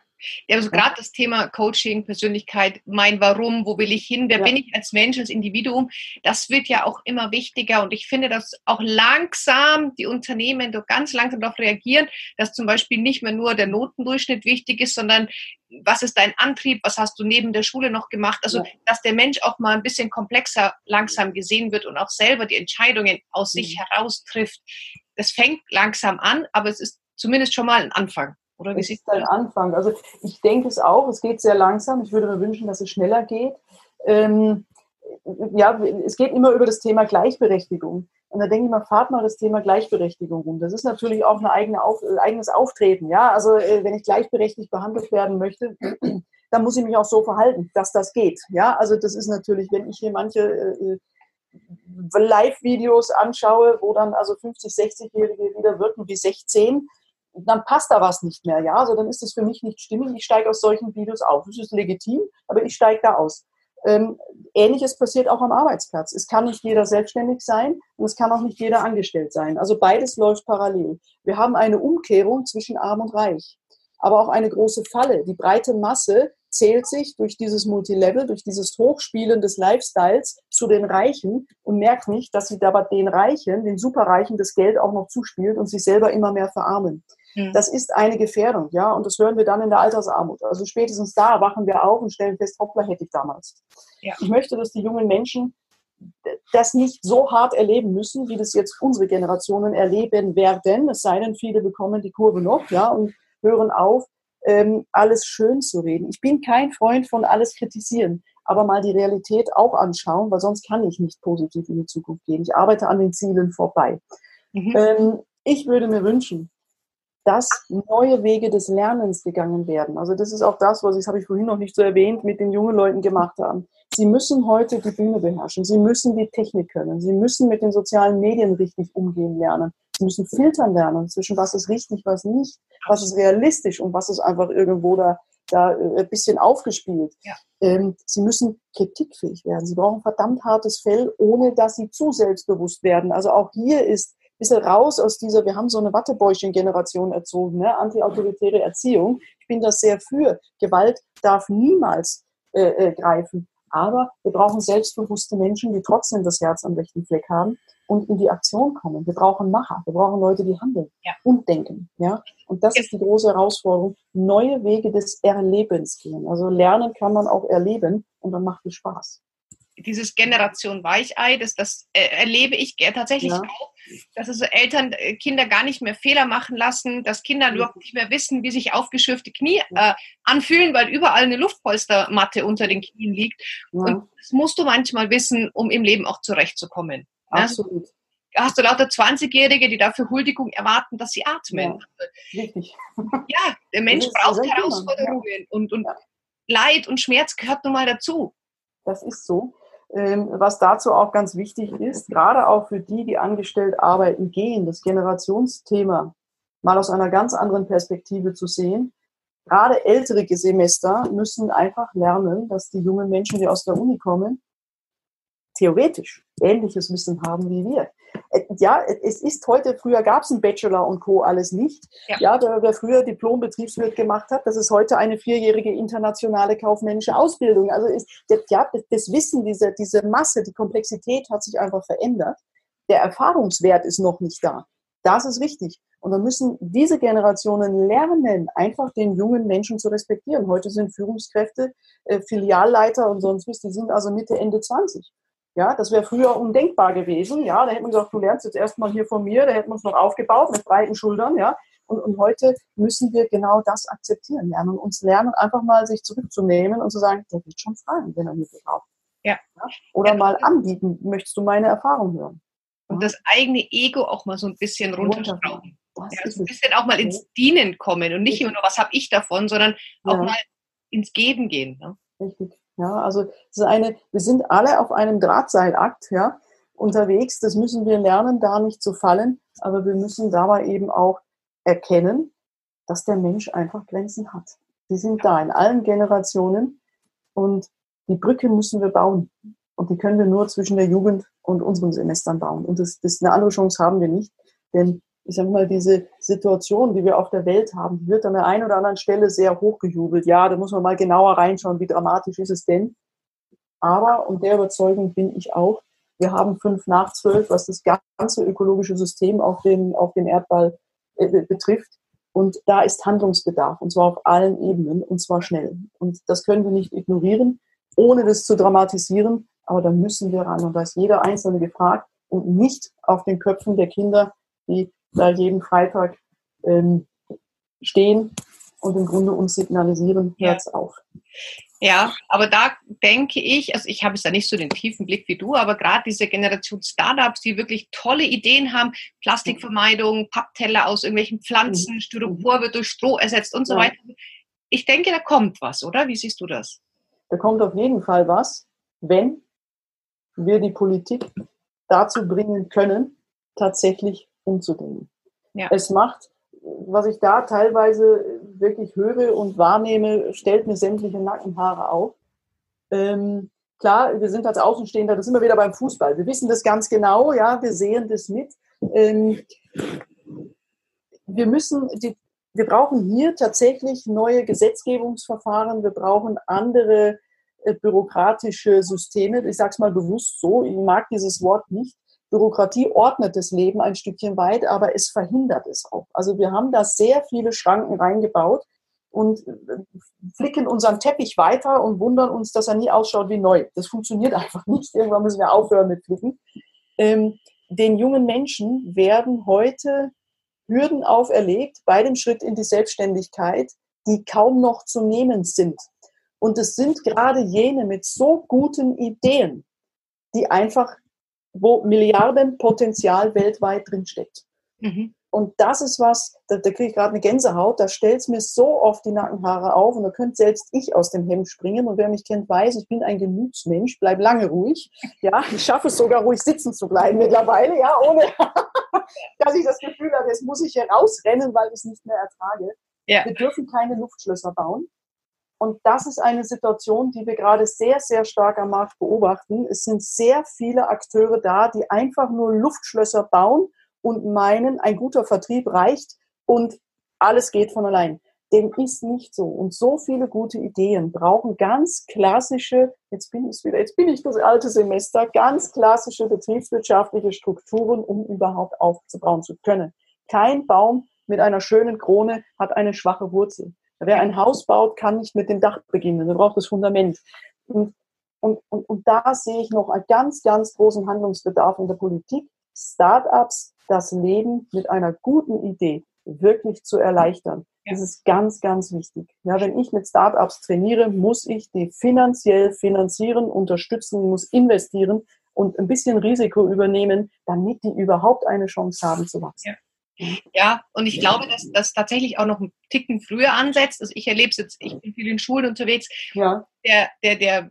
ja, also gerade das Thema Coaching, Persönlichkeit, mein Warum, wo will ich hin, wer ja. bin ich als Mensch, als Individuum, das wird ja auch immer wichtiger und ich finde, dass auch langsam die Unternehmen doch ganz langsam darauf reagieren, dass zum Beispiel nicht mehr nur der Notendurchschnitt wichtig ist, sondern was ist dein Antrieb, was hast du neben der Schule noch gemacht, also ja. dass der Mensch auch mal ein bisschen komplexer langsam gesehen wird und auch selber die Entscheidungen aus mhm. sich heraus trifft. Das fängt langsam an, aber es ist zumindest schon mal ein Anfang. Oder wie sieht es ein Anfang? Also ich denke es auch, es geht sehr langsam. Ich würde mir wünschen, dass es schneller geht. Ähm, ja, es geht immer über das Thema Gleichberechtigung. Und da denke ich mal, fahrt mal das Thema Gleichberechtigung rum. Das ist natürlich auch ein eigene Auf, eigenes Auftreten. Ja, also äh, wenn ich gleichberechtigt behandelt werden möchte, *clears throat* dann muss ich mich auch so verhalten, dass das geht. Ja, also das ist natürlich, wenn ich hier manche äh, Live-Videos anschaue, wo dann also 50, 60-Jährige wieder wirken wie 16, dann passt da was nicht mehr, ja. Also dann ist es für mich nicht stimmig. Ich steige aus solchen Videos auf. Das ist legitim, aber ich steige da aus. Ähm, Ähnliches passiert auch am Arbeitsplatz. Es kann nicht jeder selbstständig sein und es kann auch nicht jeder angestellt sein. Also beides läuft parallel. Wir haben eine Umkehrung zwischen Arm und Reich, aber auch eine große Falle. Die breite Masse zählt sich durch dieses Multilevel, durch dieses Hochspielen des Lifestyles zu den Reichen und merkt nicht, dass sie dabei den Reichen, den Superreichen, das Geld auch noch zuspielt und sich selber immer mehr verarmen. Mhm. Das ist eine Gefährdung, ja, und das hören wir dann in der Altersarmut. Also spätestens da wachen wir auf und stellen fest, hoppla, hätte ich damals. Ja. Ich möchte, dass die jungen Menschen das nicht so hart erleben müssen, wie das jetzt unsere Generationen erleben werden. Es sei denn, viele bekommen die Kurve noch, ja, und hören auf, ähm, alles schön zu reden. Ich bin kein Freund von alles kritisieren, aber mal die Realität auch anschauen, weil sonst kann ich nicht positiv in die Zukunft gehen. Ich arbeite an den Zielen vorbei. Mhm. Ähm, ich würde mir wünschen, dass neue Wege des Lernens gegangen werden. Also das ist auch das, was ich, habe ich vorhin noch nicht so erwähnt, mit den jungen Leuten gemacht haben. Sie müssen heute die Bühne beherrschen. Sie müssen die Technik können. Sie müssen mit den sozialen Medien richtig umgehen lernen. Sie müssen filtern lernen zwischen was ist richtig, was nicht, was ist realistisch und was ist einfach irgendwo da, da äh, ein bisschen aufgespielt. Ja. Ähm, sie müssen kritikfähig werden. Sie brauchen verdammt hartes Fell, ohne dass sie zu selbstbewusst werden. Also auch hier ist bisschen raus aus dieser, wir haben so eine Wattebäuschen-Generation erzogen, ne? antiautoritäre Erziehung. Ich bin das sehr für. Gewalt darf niemals äh, äh, greifen. Aber wir brauchen selbstbewusste Menschen, die trotzdem das Herz am rechten Fleck haben und in die Aktion kommen. Wir brauchen Macher, wir brauchen Leute, die handeln ja. und denken. Ja? Und das ja. ist die große Herausforderung. Neue Wege des Erlebens gehen. Also lernen kann man auch erleben und dann macht es Spaß dieses Generation Weichei, das, das äh, erlebe ich tatsächlich ja. auch, dass also Eltern äh, Kinder gar nicht mehr Fehler machen lassen, dass Kinder ja. überhaupt nicht mehr wissen, wie sich aufgeschürfte Knie äh, anfühlen, weil überall eine Luftpolstermatte unter den Knien liegt. Ja. Und das musst du manchmal wissen, um im Leben auch zurechtzukommen. Absolut. Ja? Hast du lauter 20-Jährige, die dafür Huldigung erwarten, dass sie atmen. Ja, richtig. *laughs* ja der Mensch braucht Herausforderungen und, und Leid und Schmerz gehört nun mal dazu. Das ist so. Ähm, was dazu auch ganz wichtig ist, gerade auch für die, die angestellt arbeiten gehen, das Generationsthema mal aus einer ganz anderen Perspektive zu sehen. Gerade ältere Semester müssen einfach lernen, dass die jungen Menschen, die aus der Uni kommen, theoretisch ähnliches Wissen haben wie wir. Äh, ja, es ist heute, früher gab es einen Bachelor und Co. alles nicht. Ja, ja der, wer früher Diplom-Betriebswirt gemacht hat, das ist heute eine vierjährige internationale kaufmännische Ausbildung. Also ist, ja, das Wissen, diese, diese Masse, die Komplexität hat sich einfach verändert. Der Erfahrungswert ist noch nicht da. Das ist richtig. Und dann müssen diese Generationen lernen, einfach den jungen Menschen zu respektieren. Heute sind Führungskräfte, äh, Filialleiter und sonst was, die sind also Mitte, Ende 20. Ja, das wäre früher undenkbar gewesen. Ja, da hätte man gesagt, du lernst jetzt erstmal hier von mir, da hätten wir uns noch aufgebaut mit breiten Schultern, ja. Und, und heute müssen wir genau das akzeptieren lernen und uns lernen, einfach mal sich zurückzunehmen und zu sagen, der wird schon fragen, wenn er Hilfe braucht. Ja. ja. Oder ja. mal anbieten, möchtest du meine Erfahrung hören? Und das eigene Ego auch mal so ein bisschen runterschrauben. Ja, so ein bisschen auch mal ins Dienen kommen und nicht immer nur, was habe ich davon, sondern auch mal ins Geben gehen. Ne? Richtig. Ja, also das ist eine, wir sind alle auf einem Drahtseilakt ja, unterwegs. Das müssen wir lernen, da nicht zu fallen. Aber wir müssen dabei eben auch erkennen, dass der Mensch einfach Grenzen hat. Die sind da in allen Generationen und die Brücke müssen wir bauen. Und die können wir nur zwischen der Jugend und unseren Semestern bauen. Und das, das eine andere Chance haben wir nicht. Denn ich sage mal, diese Situation, die wir auf der Welt haben, die wird an der einen oder anderen Stelle sehr hochgejubelt. Ja, da muss man mal genauer reinschauen, wie dramatisch ist es denn. Aber, und der Überzeugung bin ich auch, wir haben fünf nach zwölf, was das ganze ökologische System auf dem, auf dem Erdball äh, betrifft. Und da ist Handlungsbedarf, und zwar auf allen Ebenen, und zwar schnell. Und das können wir nicht ignorieren, ohne das zu dramatisieren, aber da müssen wir ran. Und da ist jeder Einzelne gefragt und nicht auf den Köpfen der Kinder, die da jeden Freitag ähm, stehen und im Grunde uns signalisieren, hört's ja. auf. Ja, aber da denke ich, also ich habe es ja nicht so den tiefen Blick wie du, aber gerade diese Generation Startups, die wirklich tolle Ideen haben, Plastikvermeidung, Pappteller aus irgendwelchen Pflanzen, mhm. Styropor wird durch Stroh ersetzt und so ja. weiter. Ich denke, da kommt was, oder? Wie siehst du das? Da kommt auf jeden Fall was, wenn wir die Politik dazu bringen können, tatsächlich umzudenken. Ja. Es macht, was ich da teilweise wirklich höre und wahrnehme, stellt mir sämtliche Nackenhaare auf. Ähm, klar, wir sind als Außenstehender, das sind wir wieder beim Fußball. Wir wissen das ganz genau, ja, wir sehen das mit. Ähm, wir müssen, die, wir brauchen hier tatsächlich neue Gesetzgebungsverfahren, wir brauchen andere äh, bürokratische Systeme. Ich sage es mal bewusst so, ich mag dieses Wort nicht. Bürokratie ordnet das Leben ein Stückchen weit, aber es verhindert es auch. Also wir haben da sehr viele Schranken reingebaut und äh, flicken unseren Teppich weiter und wundern uns, dass er nie ausschaut wie neu. Das funktioniert *laughs* einfach nicht. Irgendwann müssen wir aufhören mit Flicken. Ähm, den jungen Menschen werden heute Hürden auferlegt bei dem Schritt in die Selbstständigkeit, die kaum noch zu nehmen sind. Und es sind gerade jene mit so guten Ideen, die einfach, wo Milliardenpotenzial weltweit drinsteckt. Mhm. Und das ist was, da, da kriege ich gerade eine Gänsehaut, da stellt es mir so oft die Nackenhaare auf und da könnte selbst ich aus dem Hemd springen. Und wer mich kennt, weiß, ich bin ein Gemütsmensch, bleib lange ruhig. Ja, ich schaffe es sogar ruhig sitzen zu bleiben mittlerweile, ja, ohne *laughs* dass ich das Gefühl habe, jetzt muss ich hier rausrennen, weil ich es nicht mehr ertrage. Ja. Wir dürfen keine Luftschlösser bauen. Und das ist eine Situation, die wir gerade sehr, sehr stark am Markt beobachten. Es sind sehr viele Akteure da, die einfach nur Luftschlösser bauen und meinen, ein guter Vertrieb reicht und alles geht von allein. Dem ist nicht so. Und so viele gute Ideen brauchen ganz klassische, jetzt bin ich wieder, jetzt bin ich das alte Semester, ganz klassische betriebswirtschaftliche Strukturen, um überhaupt aufzubauen zu können. Kein Baum mit einer schönen Krone hat eine schwache Wurzel. Wer ein Haus baut, kann nicht mit dem Dach beginnen. Er braucht das Fundament. Und, und, und, und da sehe ich noch einen ganz, ganz großen Handlungsbedarf in der Politik. Startups das Leben mit einer guten Idee wirklich zu erleichtern. Das ist ganz, ganz wichtig. Ja, wenn ich mit Startups trainiere, muss ich die finanziell finanzieren, unterstützen, muss investieren und ein bisschen Risiko übernehmen, damit die überhaupt eine Chance haben zu wachsen. Ja. Ja, und ich glaube, dass das tatsächlich auch noch einen Ticken früher ansetzt. Also ich erlebe es jetzt, ich bin viel in Schulen unterwegs. Ja. Der, der, der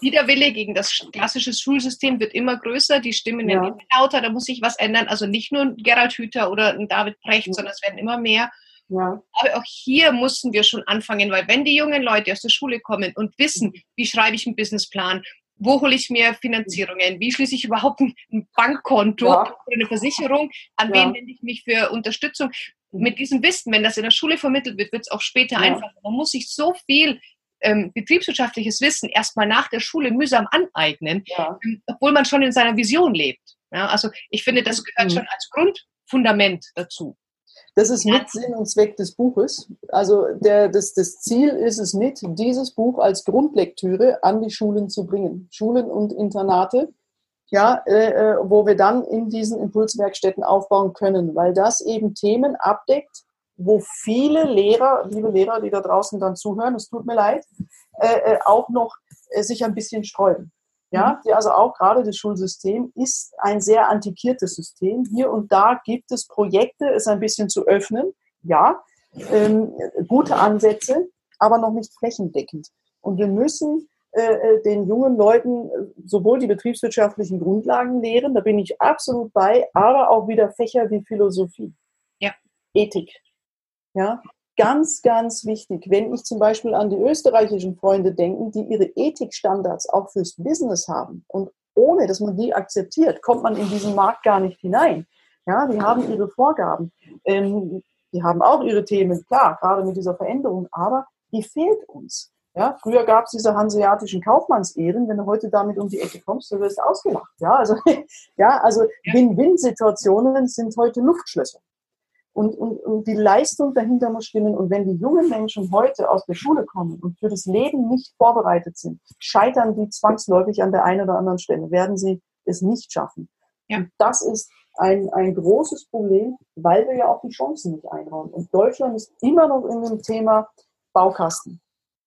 Widerwille gegen das klassische Schulsystem wird immer größer, die Stimmen werden ja. immer lauter, da muss sich was ändern. Also nicht nur ein Gerald Hüther oder ein David Precht, ja. sondern es werden immer mehr. Ja. Aber auch hier mussten wir schon anfangen, weil wenn die jungen Leute aus der Schule kommen und wissen, wie schreibe ich einen Businessplan, wo hole ich mir Finanzierungen, wie schließe ich überhaupt ein Bankkonto ja. oder eine Versicherung, an ja. wen wende ich mich für Unterstützung. Mit diesem Wissen, wenn das in der Schule vermittelt wird, wird es auch später ja. einfacher. Man muss sich so viel ähm, betriebswirtschaftliches Wissen erstmal nach der Schule mühsam aneignen, ähm, obwohl man schon in seiner Vision lebt. also ich finde, das gehört mhm. schon als Grundfundament dazu. Das ist mit Sinn und Zweck des Buches. Also der, das, das Ziel ist es mit, dieses Buch als Grundlektüre an die Schulen zu bringen. Schulen und Internate, ja, äh, äh, wo wir dann in diesen Impulswerkstätten aufbauen können, weil das eben Themen abdeckt, wo viele Lehrer, liebe Lehrer, die da draußen dann zuhören, es tut mir leid, äh, äh auch noch äh, sich ein bisschen sträuben. Ja, mhm. die also auch gerade das Schulsystem ist ein sehr antikiertes System. Hier und da gibt es Projekte, es ein bisschen zu öffnen. Ja, ähm, gute Ansätze, aber noch nicht flächendeckend. Und wir müssen äh, äh, den jungen Leuten äh, sowohl die betriebswirtschaftlichen Grundlagen lehren, da bin ich absolut bei, aber auch wieder Fächer wie Philosophie, ja. Ethik. Ja, ganz, ganz wichtig, wenn ich zum Beispiel an die österreichischen Freunde denke, die ihre Ethikstandards auch fürs Business haben und ohne, dass man die akzeptiert, kommt man in diesen Markt gar nicht hinein. Ja, die haben ihre Vorgaben. Ähm, die haben auch ihre Themen, klar, gerade mit dieser Veränderung, aber die fehlt uns. Ja, früher gab es diese hanseatischen Kaufmannsehren. Wenn du heute damit um die Ecke kommst, du wirst ausgelacht. Ja, also, *laughs* ja, also Win-Win-Situationen sind heute Luftschlösser. Und, und, und die Leistung dahinter muss stimmen. Und wenn die jungen Menschen heute aus der Schule kommen und für das Leben nicht vorbereitet sind, scheitern die zwangsläufig an der einen oder anderen Stelle, werden sie es nicht schaffen. Ja. Und das ist ein, ein großes Problem, weil wir ja auch die Chancen nicht einräumen. Und Deutschland ist immer noch in dem Thema Baukasten.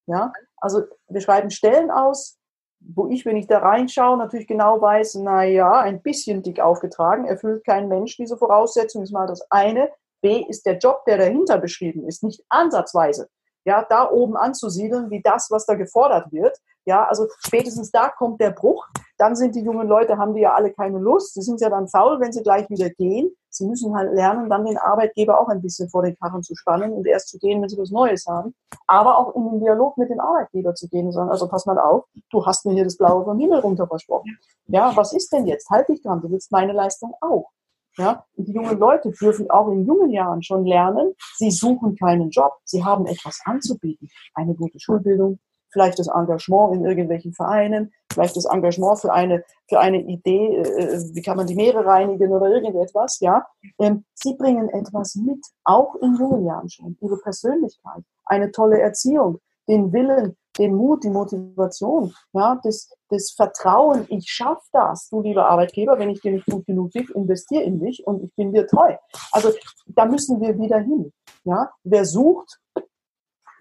Ja, also wir schreiben Stellen aus, wo ich, wenn ich da reinschaue, natürlich genau weiß, na ja, ein bisschen dick aufgetragen, erfüllt kein Mensch diese Voraussetzung, ist mal das eine. B ist der Job, der dahinter beschrieben ist, nicht ansatzweise ja, da oben anzusiedeln, wie das, was da gefordert wird. Ja, also spätestens da kommt der Bruch. Dann sind die jungen Leute, haben die ja alle keine Lust. Sie sind ja dann faul, wenn sie gleich wieder gehen. Sie müssen halt lernen, dann den Arbeitgeber auch ein bisschen vor den Karren zu spannen und erst zu gehen, wenn sie was Neues haben. Aber auch in den Dialog mit dem Arbeitgeber zu gehen und sagen, also pass mal auf, du hast mir hier das Blaue vom Himmel runter versprochen. Ja, was ist denn jetzt? Halt dich dran, du willst meine Leistung auch. Ja, und die jungen Leute dürfen auch in jungen Jahren schon lernen, sie suchen keinen Job, sie haben etwas anzubieten. Eine gute Schulbildung, vielleicht das Engagement in irgendwelchen Vereinen, vielleicht das Engagement für eine, für eine Idee, äh, wie kann man die Meere reinigen oder irgendetwas, ja. Ähm, sie bringen etwas mit, auch in jungen Jahren schon, ihre Persönlichkeit, eine tolle Erziehung, den Willen, den Mut, die Motivation, ja, das, das Vertrauen, ich schaffe das, du lieber Arbeitgeber, wenn ich dir nicht gut genug gebe, investiere in dich und ich bin dir treu. Also da müssen wir wieder hin. Ja? Wer sucht,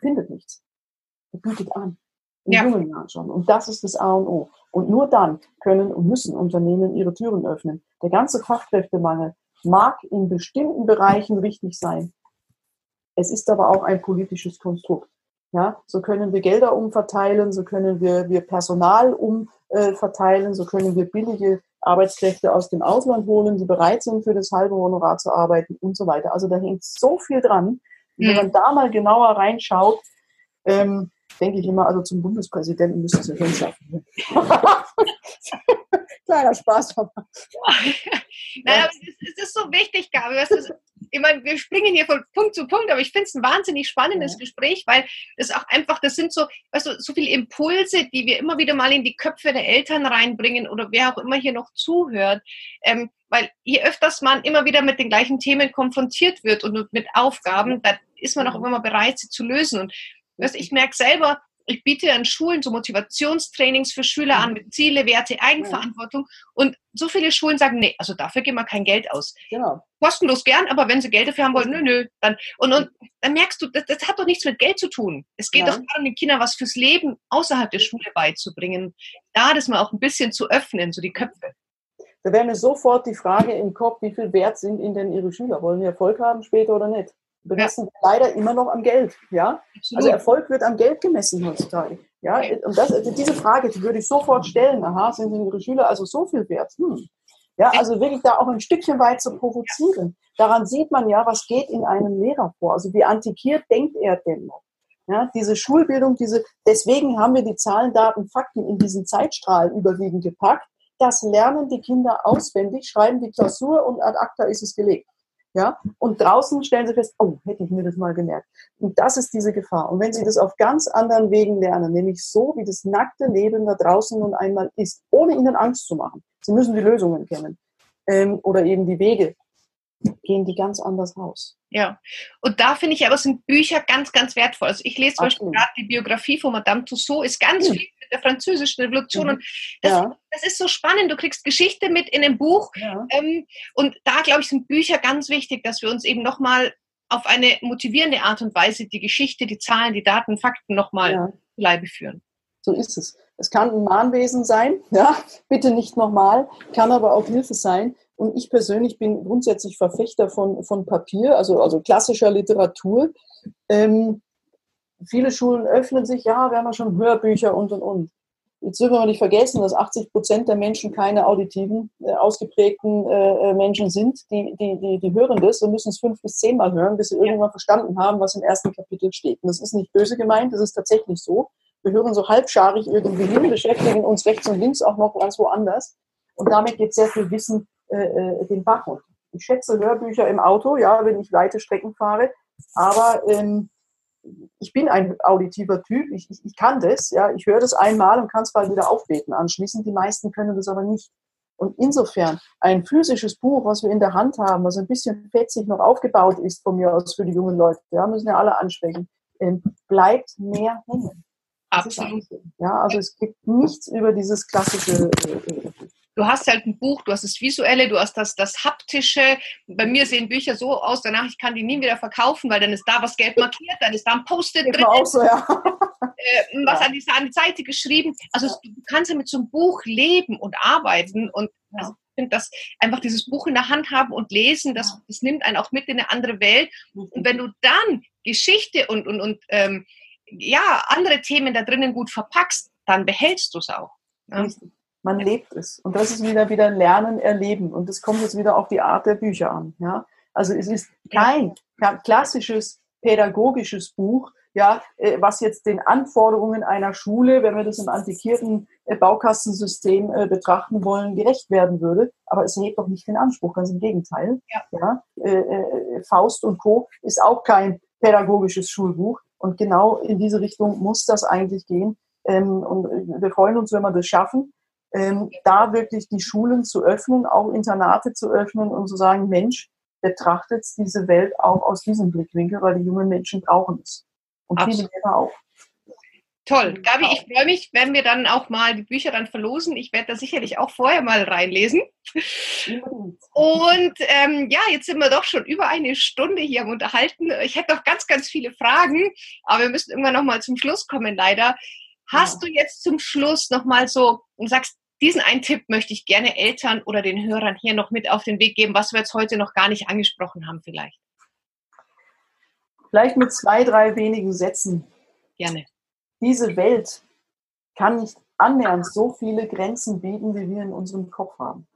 findet nichts. Er bietet an in ja. jungen Jahren schon. Und das ist das A und O. Und nur dann können und müssen Unternehmen ihre Türen öffnen. Der ganze Fachkräftemangel mag in bestimmten Bereichen richtig sein. Es ist aber auch ein politisches Konstrukt. Ja, so können wir Gelder umverteilen, so können wir, wir Personal umverteilen, so können wir billige Arbeitskräfte aus dem Ausland holen, die bereit sind, für das halbe Honorar zu arbeiten und so weiter. Also da hängt so viel dran. Und wenn man da mal genauer reinschaut, ähm, denke ich immer, also zum Bundespräsidenten müssen sie hinschaffen. *laughs* Kleiner Spaß. *laughs* Nein, aber es ist so wichtig, Gabi. Ist, ich meine, wir springen hier von Punkt zu Punkt, aber ich finde es ein wahnsinnig spannendes ja. Gespräch, weil das auch einfach, das sind so, weißt du, so viele Impulse, die wir immer wieder mal in die Köpfe der Eltern reinbringen oder wer auch immer hier noch zuhört. Ähm, weil je öfters man immer wieder mit den gleichen Themen konfrontiert wird und mit Aufgaben, dann ist man auch immer mal bereit, sie zu lösen. Und Weißt, ich merke selber, ich biete an Schulen so Motivationstrainings für Schüler an mit Ziele, Werte, Eigenverantwortung. Und so viele Schulen sagen, nee, also dafür geben wir kein Geld aus. Genau. Kostenlos gern, aber wenn sie Geld dafür haben wollen, nö, nö. Dann, und, und dann merkst du, das, das hat doch nichts mit Geld zu tun. Es geht ja. doch darum, den Kindern was fürs Leben außerhalb der Schule beizubringen. Da das mal auch ein bisschen zu öffnen, so die Köpfe. Da wäre mir sofort die Frage im Kopf, wie viel wert sind Ihnen denn Ihre Schüler? Wollen wir Erfolg haben später oder nicht? Bemessen ja. leider immer noch am Geld. Ja? Also Erfolg wird am Geld gemessen heutzutage. Ja? Und das, also diese Frage, die würde ich sofort stellen. Aha, sind Ihre Schüler also so viel wert? Hm. Ja, also wirklich da auch ein Stückchen weit zu provozieren. Daran sieht man ja, was geht in einem Lehrer vor. Also wie antikiert denkt er denn noch? Ja, diese Schulbildung, diese, deswegen haben wir die Zahlen, Daten, Fakten in diesen Zeitstrahl überwiegend gepackt. Das lernen die Kinder auswendig, schreiben die Klausur und ad acta ist es gelegt. Ja? Und draußen stellen sie fest, oh, hätte ich mir das mal gemerkt. Und das ist diese Gefahr. Und wenn sie das auf ganz anderen Wegen lernen, nämlich so, wie das nackte Leben da draußen nun einmal ist, ohne ihnen Angst zu machen, sie müssen die Lösungen kennen ähm, oder eben die Wege, gehen die ganz anders raus. Ja, und da finde ich aber sind Bücher ganz, ganz wertvoll. Also ich lese zum Beispiel gerade die Biografie von Madame Tussaud, ist ganz mhm. viel mit der französischen Revolution. Mhm. Und das, ja. das, ist so spannend. Du kriegst Geschichte mit in einem Buch. Ja. Ähm, und da, glaube ich, sind Bücher ganz wichtig, dass wir uns eben nochmal auf eine motivierende Art und Weise die Geschichte, die Zahlen, die Daten, Fakten nochmal ja. Leibe führen. So ist es. Es kann ein Mahnwesen sein, ja, bitte nicht nochmal, kann aber auch Hilfe sein. Und ich persönlich bin grundsätzlich Verfechter von, von Papier, also, also klassischer Literatur. Ähm, viele Schulen öffnen sich, ja, wir haben ja schon Hörbücher und und und. Jetzt dürfen wir nicht vergessen, dass 80 Prozent der Menschen keine auditiven, äh, ausgeprägten äh, äh, Menschen sind. Die, die, die, die hören das und müssen es fünf bis zehnmal hören, bis sie irgendwann verstanden haben, was im ersten Kapitel steht. Und das ist nicht böse gemeint, das ist tatsächlich so. Wir hören so halbscharig irgendwie hin, beschäftigen uns rechts und links auch noch ganz woanders. Und damit geht sehr viel Wissen äh, äh, den Bach runter. Ich schätze Hörbücher im Auto, ja, wenn ich weite Strecken fahre, aber ähm, ich bin ein auditiver Typ, ich, ich, ich kann das, ja, ich höre das einmal und kann es bald wieder aufbeten anschließend. Die meisten können das aber nicht. Und insofern ein physisches Buch, was wir in der Hand haben, was ein bisschen fetzig noch aufgebaut ist von mir aus für die jungen Leute, ja, müssen ja alle ansprechen, ähm, bleibt mehr hängen. Absolut. Ja, also es gibt nichts über dieses klassische äh, du hast halt ein Buch, du hast das Visuelle, du hast das, das Haptische. Bei mir sehen Bücher so aus, danach ich kann die nie wieder verkaufen, weil dann ist da was gelb markiert, dann ist da ein Post-it drin. Auch so, ja. äh, was ja. An, die, an die Seite geschrieben. Also ja. du kannst ja mit so einem Buch leben und arbeiten und ja. also, ich finde, dass einfach dieses Buch in der Hand haben und lesen, das, das nimmt einen auch mit in eine andere Welt. Und wenn du dann Geschichte und, und, und ähm, ja, andere Themen da drinnen gut verpackst, dann behältst du es auch. Ja? Man lebt es. Und das ist wieder wieder Lernen, Erleben. Und das kommt jetzt wieder auf die Art der Bücher an. Ja? Also es ist kein klassisches pädagogisches Buch, ja, äh, was jetzt den Anforderungen einer Schule, wenn wir das im antikierten äh, Baukastensystem äh, betrachten wollen, gerecht werden würde. Aber es hebt doch nicht den Anspruch, ganz im Gegenteil. Ja. ja Faust und Co. ist auch kein pädagogisches Schulbuch. Und genau in diese Richtung muss das eigentlich gehen. Ähm, und wir freuen uns, wenn wir das schaffen, ähm, da wirklich die Schulen zu öffnen, auch Internate zu öffnen und zu sagen, Mensch, betrachtet diese Welt auch aus diesem Blickwinkel, weil die jungen Menschen brauchen es. Und Absolut. viele Lehrer auch. Toll. Gabi, ich freue mich, wenn wir dann auch mal die Bücher dann verlosen. Ich werde da sicherlich auch vorher mal reinlesen. Und ähm, ja, jetzt sind wir doch schon über eine Stunde hier am Unterhalten. Ich hätte noch ganz, ganz viele Fragen, aber wir müssen irgendwann noch mal zum Schluss kommen, leider. Hast ja. du jetzt zum Schluss noch mal so und sagst, diesen einen Tipp möchte ich gerne Eltern oder den Hörern hier noch mit auf den Weg geben, was wir jetzt heute noch gar nicht angesprochen haben vielleicht. Vielleicht mit zwei, drei wenigen Sätzen. Gerne. Diese Welt kann nicht annähernd so viele Grenzen bieten, wie wir in unserem Kopf haben.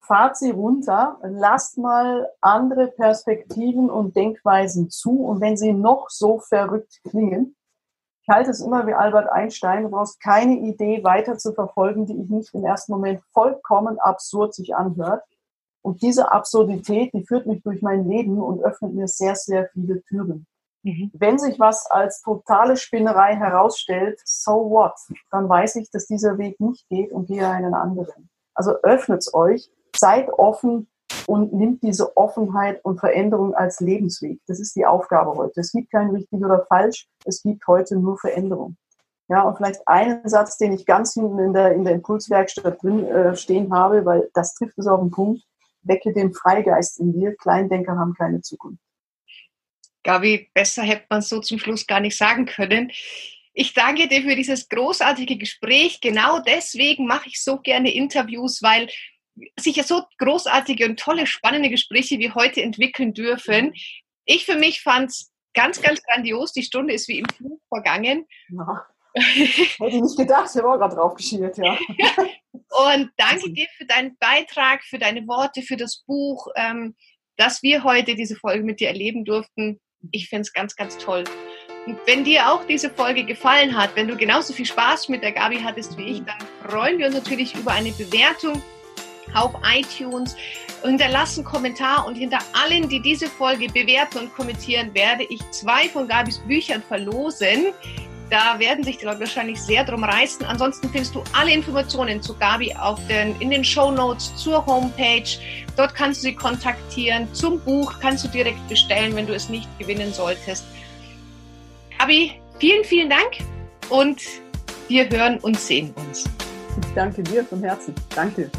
Fahrt sie runter, lasst mal andere Perspektiven und Denkweisen zu und wenn sie noch so verrückt klingen, ich halte es immer wie Albert Einstein, du brauchst keine Idee weiter zu verfolgen, die ich nicht im ersten Moment vollkommen absurd sich anhört. Und diese Absurdität, die führt mich durch mein Leben und öffnet mir sehr, sehr viele Türen. Mhm. Wenn sich was als totale Spinnerei herausstellt, so what? Dann weiß ich, dass dieser Weg nicht geht und gehe einen anderen. Also öffnet euch, seid offen und nimmt diese Offenheit und Veränderung als Lebensweg. Das ist die Aufgabe heute. Es gibt kein richtig oder falsch, es gibt heute nur Veränderung. Ja, und vielleicht einen Satz, den ich ganz hinten in der, in der Impulswerkstatt drin äh, stehen habe, weil das trifft es auf den Punkt. Wecke den Freigeist in dir. Kleindenker haben keine Zukunft. Gabi, besser hätte man so zum Schluss gar nicht sagen können. Ich danke dir für dieses großartige Gespräch. Genau deswegen mache ich so gerne Interviews, weil sich ja so großartige und tolle, spannende Gespräche wie heute entwickeln dürfen. Ich für mich fand es ganz, ganz grandios. Die Stunde ist wie im Flug vergangen. Ja. *laughs* Hätte ich nicht gedacht, ich auch gerade drauf geschielt, ja. *laughs* und danke dir für deinen Beitrag, für deine Worte, für das Buch, ähm, dass wir heute diese Folge mit dir erleben durften. Ich finde es ganz, ganz toll. Und wenn dir auch diese Folge gefallen hat, wenn du genauso viel Spaß mit der Gabi hattest wie ich, dann freuen wir uns natürlich über eine Bewertung auf iTunes. Hinterlassen Kommentar und hinter allen, die diese Folge bewerten und kommentieren, werde ich zwei von Gabis Büchern verlosen. Da werden sich die Leute wahrscheinlich sehr drum reißen. Ansonsten findest du alle Informationen zu Gabi auf den, in den Show Notes zur Homepage. Dort kannst du sie kontaktieren. Zum Buch kannst du direkt bestellen, wenn du es nicht gewinnen solltest. Gabi, vielen, vielen Dank und wir hören und sehen uns. Ich danke dir von Herzen. Danke.